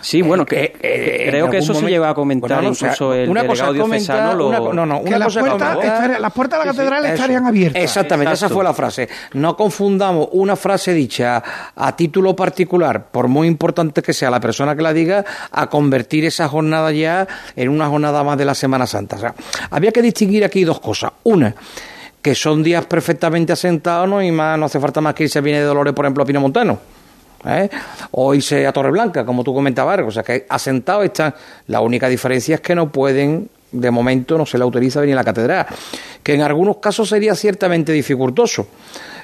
Sí, bueno, que, eh, eh, creo que eso se lleva a comentar incluso el una cosa diocesano lo... no, no, una cosa las puertas de la catedral estarían abiertas. Exactamente, esa fue la frase. No confundamos una frase dicha a título particular, por muy importante que sea la persona que la diga, a convertir esa jornada ya en una jornada más de la Semana Santa. O sea, había que distinguir aquí dos cosas. Una, que son días perfectamente asentados, ¿no? y más no hace falta más que irse Viene de Dolores, por ejemplo, a Pino Montano. ¿eh? o irse a Torreblanca, como tú comentabas, o sea que asentados están. La única diferencia es que no pueden, de momento no se le autoriza venir a la catedral, que en algunos casos sería ciertamente dificultoso,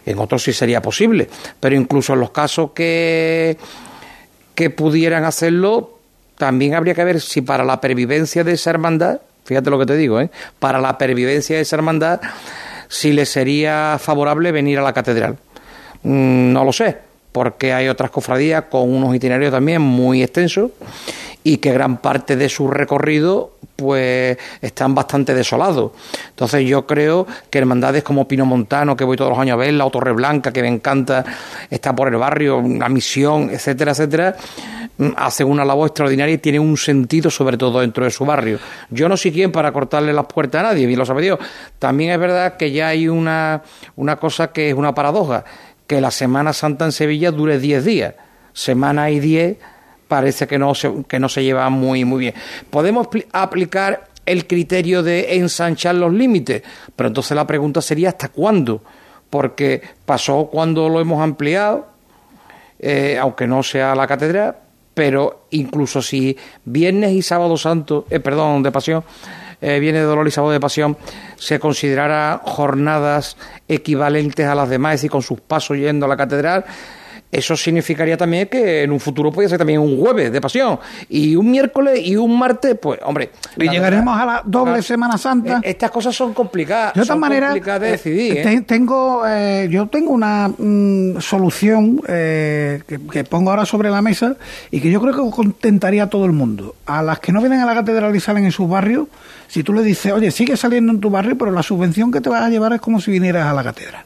en otros sí sería posible, pero incluso en los casos que, que pudieran hacerlo, también habría que ver si para la pervivencia de esa hermandad, fíjate lo que te digo, ¿eh? para la pervivencia de esa hermandad, si le sería favorable venir a la catedral. Mm, no lo sé, porque hay otras cofradías con unos itinerarios también muy extensos y que gran parte de su recorrido pues están bastante desolados. Entonces yo creo que hermandades como Pino Montano, que voy todos los años a ver, la Torre Blanca, que me encanta, está por el barrio, una misión, etcétera, etcétera, mm, hacen una labor extraordinaria y tienen un sentido sobre todo dentro de su barrio. Yo no soy quien para cortarle las puertas a nadie, bien lo sabe Dios. También es verdad que ya hay una, una cosa que es una paradoja, que la Semana Santa en Sevilla dure 10 días. Semana y 10 parece que no se, que no se lleva muy, muy bien. Podemos aplicar el criterio de ensanchar los límites, pero entonces la pregunta sería ¿hasta cuándo? Porque pasó cuando lo hemos ampliado, eh, aunque no sea la catedral, pero incluso si viernes y sábado santo, eh, perdón, de pasión, eh, viene de dolor y sábado de pasión, se considerara jornadas equivalentes a las demás, y con sus pasos yendo a la catedral, eso significaría también que en un futuro puede ser también un jueves de pasión y un miércoles y un martes, pues hombre. Y llegaremos a la doble Semana Santa. Eh, estas cosas son complicadas. De otra manera, de decidir. ¿eh? tengo, eh, yo tengo una mm, solución que, que, pongo ahora sobre la mesa y que yo creo que contentaría a todo el mundo. A las que no vienen a la catedral y salen en sus barrios, si tú le dices, oye, sigue saliendo en tu barrio, pero la subvención que te vas a llevar es como si vinieras a la catedral.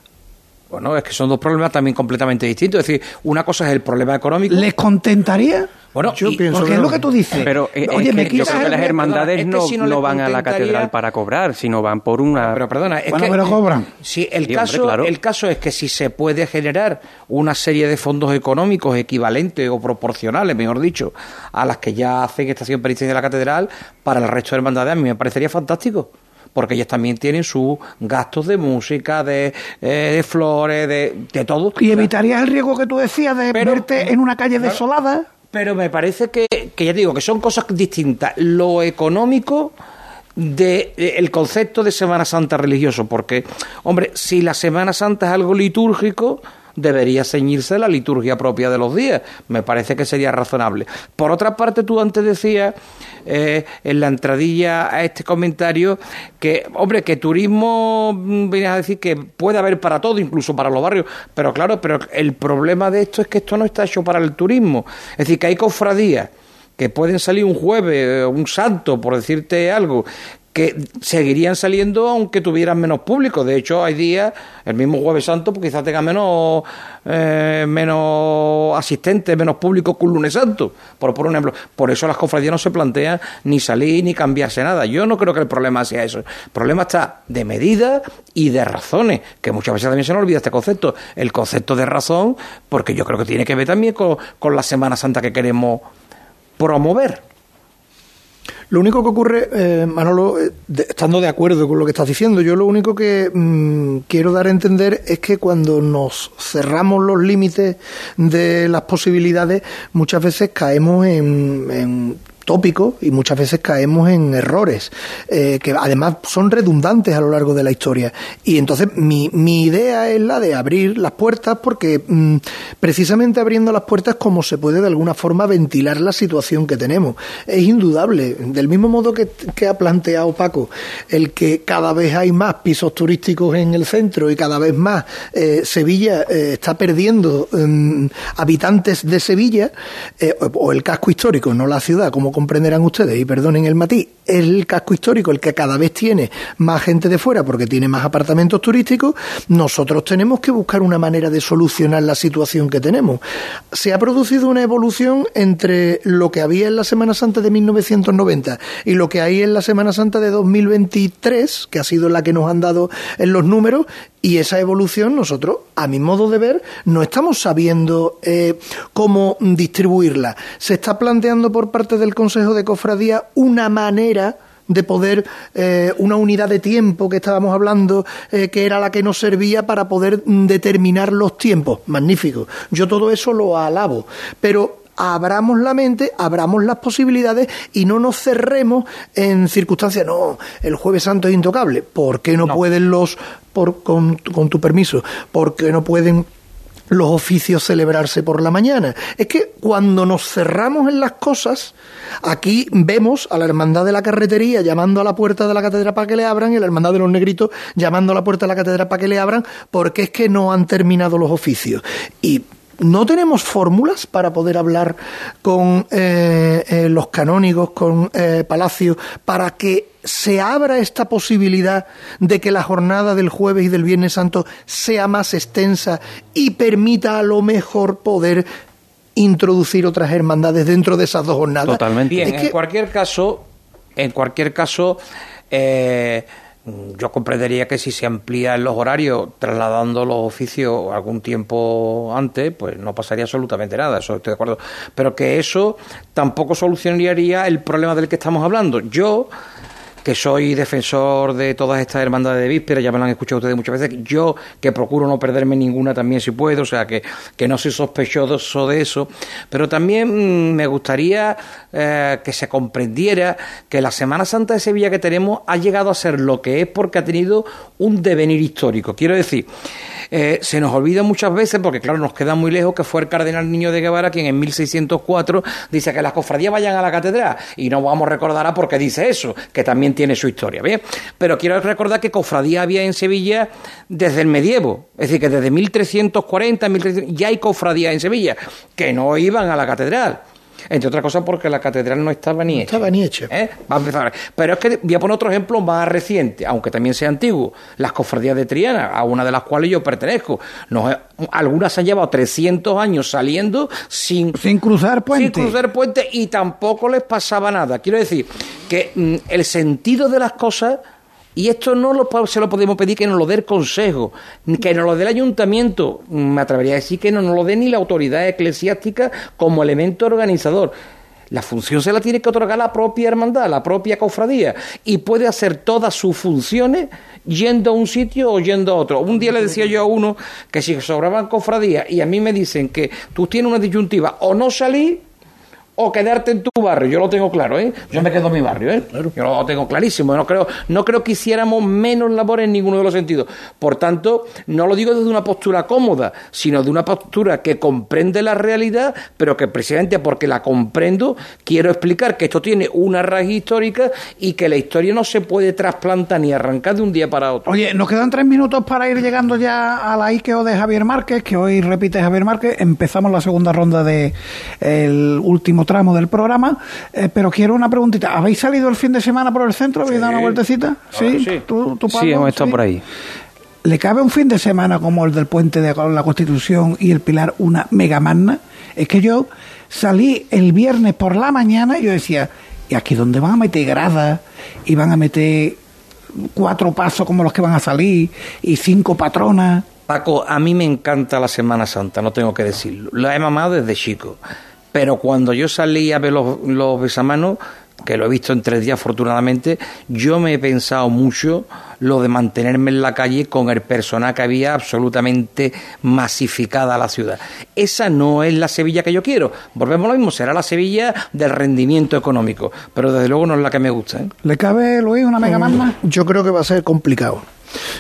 Bueno, es que son dos problemas también completamente distintos. Es decir, una cosa es el problema económico. ¿Les contentaría? Bueno, yo pienso porque es lo que tú dices. Pero eh, Oye, me yo creo que las hermandades no, van a la catedral para cobrar, sino van por una. Pero perdona, es bueno, pero cobran. Sí, el caso, el caso es que si se puede generar una serie de fondos económicos equivalentes o proporcionales, mejor dicho, a las que ya hacen estación penitenciaria de la catedral para el resto de hermandades, a mí me parecería fantástico porque ellas también tienen sus gastos de música, de, eh, flores, de, todo. ¿Y evitarías el riesgo que tú decías de verte en una calle desolada? Pero me parece que, que ya digo, que son cosas distintas. Lo económico del de, concepto de Semana Santa religioso, porque, hombre, si la Semana Santa es algo litúrgico, debería ceñirse la liturgia propia de los días. Me parece que sería razonable. Por otra parte, tú antes decías eh, en la entradilla a este comentario que, hombre, que turismo, mm, venías a decir que puede haber para todo, incluso para los barrios, pero claro, pero el problema de esto es que esto no está hecho para el turismo. Es decir, que hay cofradías que pueden salir un jueves, un santo, por decirte algo, que seguirían saliendo aunque tuvieran menos público. De hecho, hay días, el mismo Jueves Santo, pues quizás tenga menos, eh, menos asistentes, menos público que un lunes santo, por, por ejemplo. Por eso las cofradías no se plantean ni salir ni cambiarse nada. Yo no creo que el problema sea eso. El problema está de medidas y de razones, que muchas veces también se nos olvida este concepto. El concepto de razón, porque yo creo que tiene que ver también con, con la Semana Santa que queremos promover. Lo único que ocurre, eh, Manolo, eh, estando de acuerdo con lo que estás diciendo, yo lo único que mm, quiero dar a entender es que cuando nos cerramos los límites de las posibilidades, muchas veces caemos en tópicos y muchas veces caemos en errores eh, que además son redundantes a lo largo de la historia. Y entonces mi, mi idea es la de abrir las puertas porque mm, precisamente abriendo las puertas como se puede de alguna forma ventilar la situación que tenemos. Es indudable, del mismo modo que, ha planteado Paco, el que cada vez hay más pisos turísticos en el centro y cada vez más eh, Sevilla eh, está perdiendo mm, habitantes de Sevilla o el casco histórico, no la ciudad, como comprenderán ustedes, y perdonen el matiz, es el casco histórico el que cada vez tiene más gente de fuera porque tiene más apartamentos turísticos, nosotros tenemos que buscar una manera de solucionar la situación que tenemos. Se ha producido una evolución entre lo que había en la Semana Santa de 1990 y lo que hay en la Semana Santa de 2023, que ha sido la que nos han dado en los números, y esa evolución nosotros, a mi modo de ver, no estamos sabiendo eh, cómo distribuirla. Se está planteando por parte del Consejo de Cofradía una manera de poder eh, una unidad de tiempo que estábamos hablando eh, que era la que nos servía para poder determinar los tiempos. Magnífico. Yo todo eso lo alabo. Pero abramos la mente, abramos las posibilidades y no nos cerremos en circunstancias, no, el jueves santo es intocable, ¿por qué no, pueden los, por, con, con tu permiso, por qué no pueden los oficios celebrarse por la mañana. Es que cuando nos cerramos en las cosas, aquí vemos a la Hermandad de la Carretería llamando a la puerta de la catedral para que le abran y a la Hermandad de los Negritos llamando a la puerta de la catedral para que le abran porque es que no han terminado los oficios. Y no tenemos fórmulas para poder hablar con eh, eh, los canónigos, con eh, Palacio, para que se abra esta posibilidad de que la jornada del jueves y del viernes santo sea más extensa y permita a lo mejor poder introducir otras hermandades dentro de esas dos jornadas. Totalmente. Bien, en cualquier caso, en cualquier caso, yo comprendería que si se amplían los horarios trasladando los oficios algún tiempo antes, pues no pasaría absolutamente nada, eso estoy de acuerdo. Pero que eso tampoco solucionaría el problema del que estamos hablando. Yo que soy defensor de todas estas hermandades de víspera, ya me lo han escuchado ustedes muchas veces, yo que procuro no perderme ninguna también si puedo, o sea que, que no soy sospechoso de eso, pero también mm, me gustaría eh, que se comprendiera que la Semana Santa de Sevilla que tenemos ha llegado a ser lo que es porque ha tenido un devenir histórico. Quiero decir, eh, se nos olvida muchas veces, porque claro, nos queda muy lejos, que fue el cardenal Niño de Guevara quien en 1604 dice que las cofradías vayan a la catedral. Y no vamos a recordar a por qué dice eso, que también tiene su historia. ¿bien? Pero quiero recordar que cofradía había en Sevilla desde el medievo, es decir, que desde 1340, 1300, ya hay cofradías en Sevilla, que no iban a la catedral. Entre otras cosas porque la catedral no estaba ni hecha. Estaba ni hecha. ¿Eh? Va a empezar. Pero es que voy a poner otro ejemplo más reciente, aunque también sea antiguo. Las cofradías de Triana, a una de las cuales yo pertenezco. Nos, algunas han llevado 300 años saliendo sin, sin cruzar puente. Sin cruzar puente y tampoco les pasaba nada. Quiero decir que mm, el sentido de las cosas y esto no lo, se lo podemos pedir que nos lo dé el Consejo, que nos lo dé el Ayuntamiento. Me atrevería a decir que no nos lo dé ni la autoridad eclesiástica como elemento organizador. La función se la tiene que otorgar la propia hermandad, la propia cofradía, y puede hacer todas sus funciones yendo a un sitio o yendo a otro. Un día le decía yo a uno que si sobraban cofradías y a mí me dicen que tú tienes una disyuntiva o no salir o quedarte en tu barrio. Yo lo tengo claro, ¿eh? Yo me quedo en mi barrio, ¿eh? Yo lo tengo clarísimo. No creo, no creo que hiciéramos menos labor en ninguno de los sentidos. Por tanto, no lo digo desde una postura cómoda, sino de una postura que comprende la realidad, pero que precisamente porque la comprendo, quiero explicar que esto tiene una raíz histórica y que la historia no se puede trasplantar ni arrancar de un día para otro. Oye, nos quedan tres minutos para ir llegando ya a la IKEO de Javier Márquez, que hoy repite Javier Márquez. Empezamos la segunda ronda de el último tramo del programa, eh, pero quiero una preguntita. ¿Habéis salido el fin de semana por el centro? ¿Habéis dado una vueltecita? Sí, sí. ¿Tú, sí, hemos estado por ahí. ¿Le cabe un fin de semana como el del puente de la Constitución y el Pilar una mega magna? Es que yo salí el viernes por la mañana y yo decía, ¿y aquí dónde van a meter gradas? Y van a meter cuatro pasos como los que van a salir y cinco patronas. Paco, a mí me encanta la Semana Santa, no tengo que decirlo. La he mamado desde chico. Pero cuando yo salí a ver los, los besamanos, que lo he visto en tres días afortunadamente, yo me he pensado mucho lo de mantenerme en la calle con el personal que había absolutamente masificada la ciudad. Esa no es la Sevilla que yo quiero. Volvemos a lo mismo, será la Sevilla del rendimiento económico, pero desde luego no es la que me gusta. ¿eh? ¿Le cabe, Luis, una mega más? Yo creo que va a ser complicado.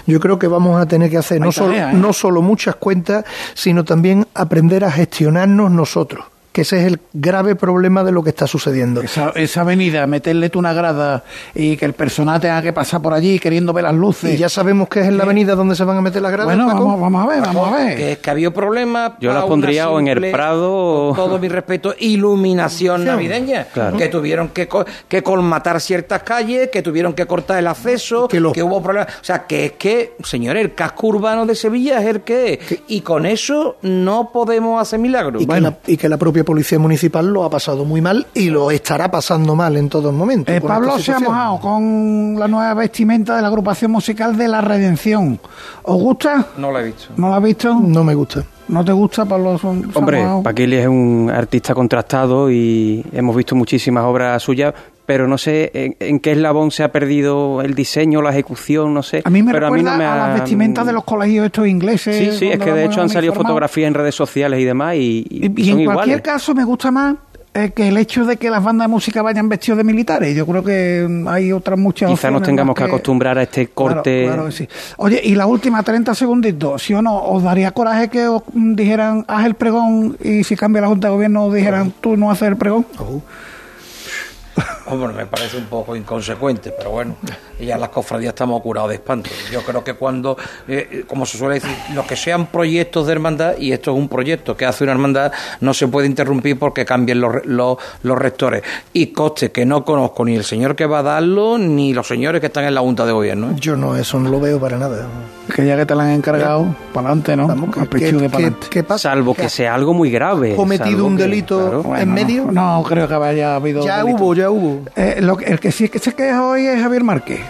Yo creo que vamos a tener que hacer no, solo, ¿eh? no solo muchas cuentas, sino también aprender a gestionarnos nosotros que ese es el grave problema de lo que está sucediendo. Esa, esa avenida, meterle tú una grada y que el personal tenga que pasar por allí queriendo ver las luces. Y ya sabemos que es en la avenida donde se van a meter las gradas. Bueno, vamos, a ver, vamos a ver. Que es que había problemas. Yo las pondría o en el Prado. todo mi respeto, iluminación navideña. Que tuvieron que, que colmatar ciertas calles, que tuvieron que cortar el acceso, que, hubo problemas. O sea, que es que, señores, el casco urbano de Sevilla es el que es. Y con eso no podemos hacer milagros. Y, bueno. y que la propia Policía Municipal lo ha pasado muy mal y lo estará pasando mal en todo momento. Eh, Pablo se ha mojado con la nueva vestimenta de la agrupación musical de La Redención. ¿Os gusta? No la he visto. ¿No la has visto? No me gusta. ¿No te gusta, Pablo? Hombre, Paquili es un artista contrastado y hemos visto muchísimas obras suyas, pero no sé en, qué eslabón se ha perdido el diseño, la ejecución, no sé. A mí me pero recuerda a, mí no me a las vestimentas de los colegios estos ingleses. Sí, sí, es que de hecho han salido fotografías en redes sociales y demás y, y, en cualquier caso me gusta más eh, que el hecho de que las bandas de música vayan vestidos de militares. Yo creo que hay otras muchas Quizá nos tengamos que, acostumbrar a este corte. Claro, sí. Oye, y la última, 30 segunditos, ¿sí o no? ¿Os daría coraje que os dijeran, haz el pregón y si cambia la Junta de Gobierno dijeran, tú no haces el pregón? Hombre, me parece un poco inconsecuente, pero bueno, ya las cofradías estamos curados de espanto. Yo creo que cuando, eh, como se suele decir, los que sean proyectos de hermandad, y esto es un proyecto que hace una hermandad, no se puede interrumpir porque cambien los, los, los rectores. Y coste que no conozco ni el señor que va a darlo, ni los señores que están en la Junta de Gobierno. ¿eh? Yo no, eso no lo veo para nada. Que ya que te la han encargado, para adelante, ¿no? Vamos, ¿qué, pasa? Salvo que sea algo muy grave. ¿Cometido un delito en medio? No, creo que haya habido. Ya hubo, ya hubo. Eh, lo, el que sí que se queja hoy es Javier Márquez.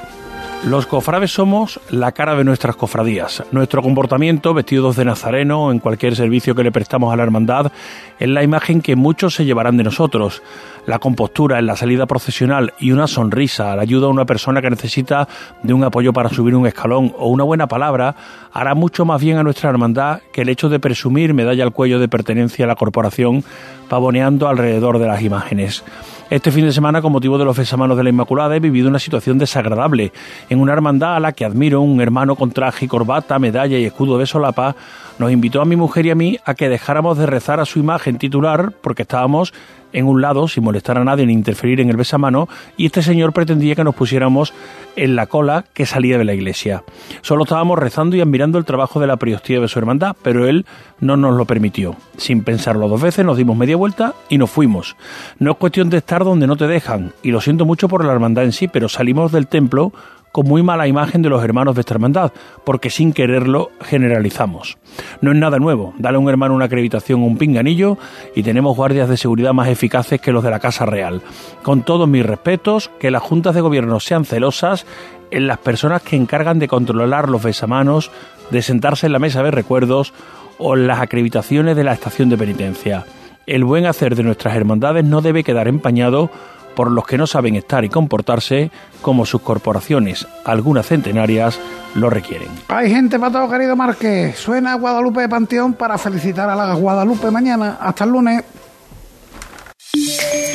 Los cofrades somos la cara de nuestras cofradías. Nuestro comportamiento, vestidos de nazareno en cualquier servicio que le prestamos a la hermandad, es la imagen que muchos se llevarán de nosotros. La compostura en la salida procesional y una sonrisa, la ayuda a una persona que necesita de un apoyo para subir un escalón o una buena palabra, hará mucho más bien a nuestra hermandad que el hecho de presumir medalla al cuello de pertenencia a la corporación pavoneando alrededor de las imágenes. Este fin de semana, con motivo de los besamanos de la Inmaculada, he vivido una situación desagradable. En una hermandad a la que admiro, un hermano con traje y corbata, medalla y escudo de solapa, nos invitó a mi mujer y a mí a que dejáramos de rezar a su imagen titular porque estábamos en un lado sin molestar a nadie ni interferir en el besamano y este señor pretendía que nos pusiéramos en la cola que salía de la iglesia. Solo estábamos rezando y admirando el trabajo de la priostía de su hermandad, pero él no nos lo permitió. Sin pensarlo dos veces nos dimos media vuelta y nos fuimos. No es cuestión de estar donde no te dejan, y lo siento mucho por la hermandad en sí, pero salimos del templo con muy mala imagen de los hermanos de esta hermandad, porque sin quererlo generalizamos. No es nada nuevo, dale a un hermano una acreditación un pinganillo y tenemos guardias de seguridad más eficaces que los de la Casa Real. Con todos mis respetos, que las juntas de gobierno sean celosas en las personas que encargan de controlar los besamanos, de sentarse en la mesa de recuerdos o en las acreditaciones de la estación de penitencia. El buen hacer de nuestras hermandades no debe quedar empañado por los que no saben estar y comportarse como sus corporaciones, algunas centenarias, lo requieren. Hay gente para todo, querido Márquez. Suena Guadalupe de Panteón para felicitar a la Guadalupe mañana. Hasta el lunes.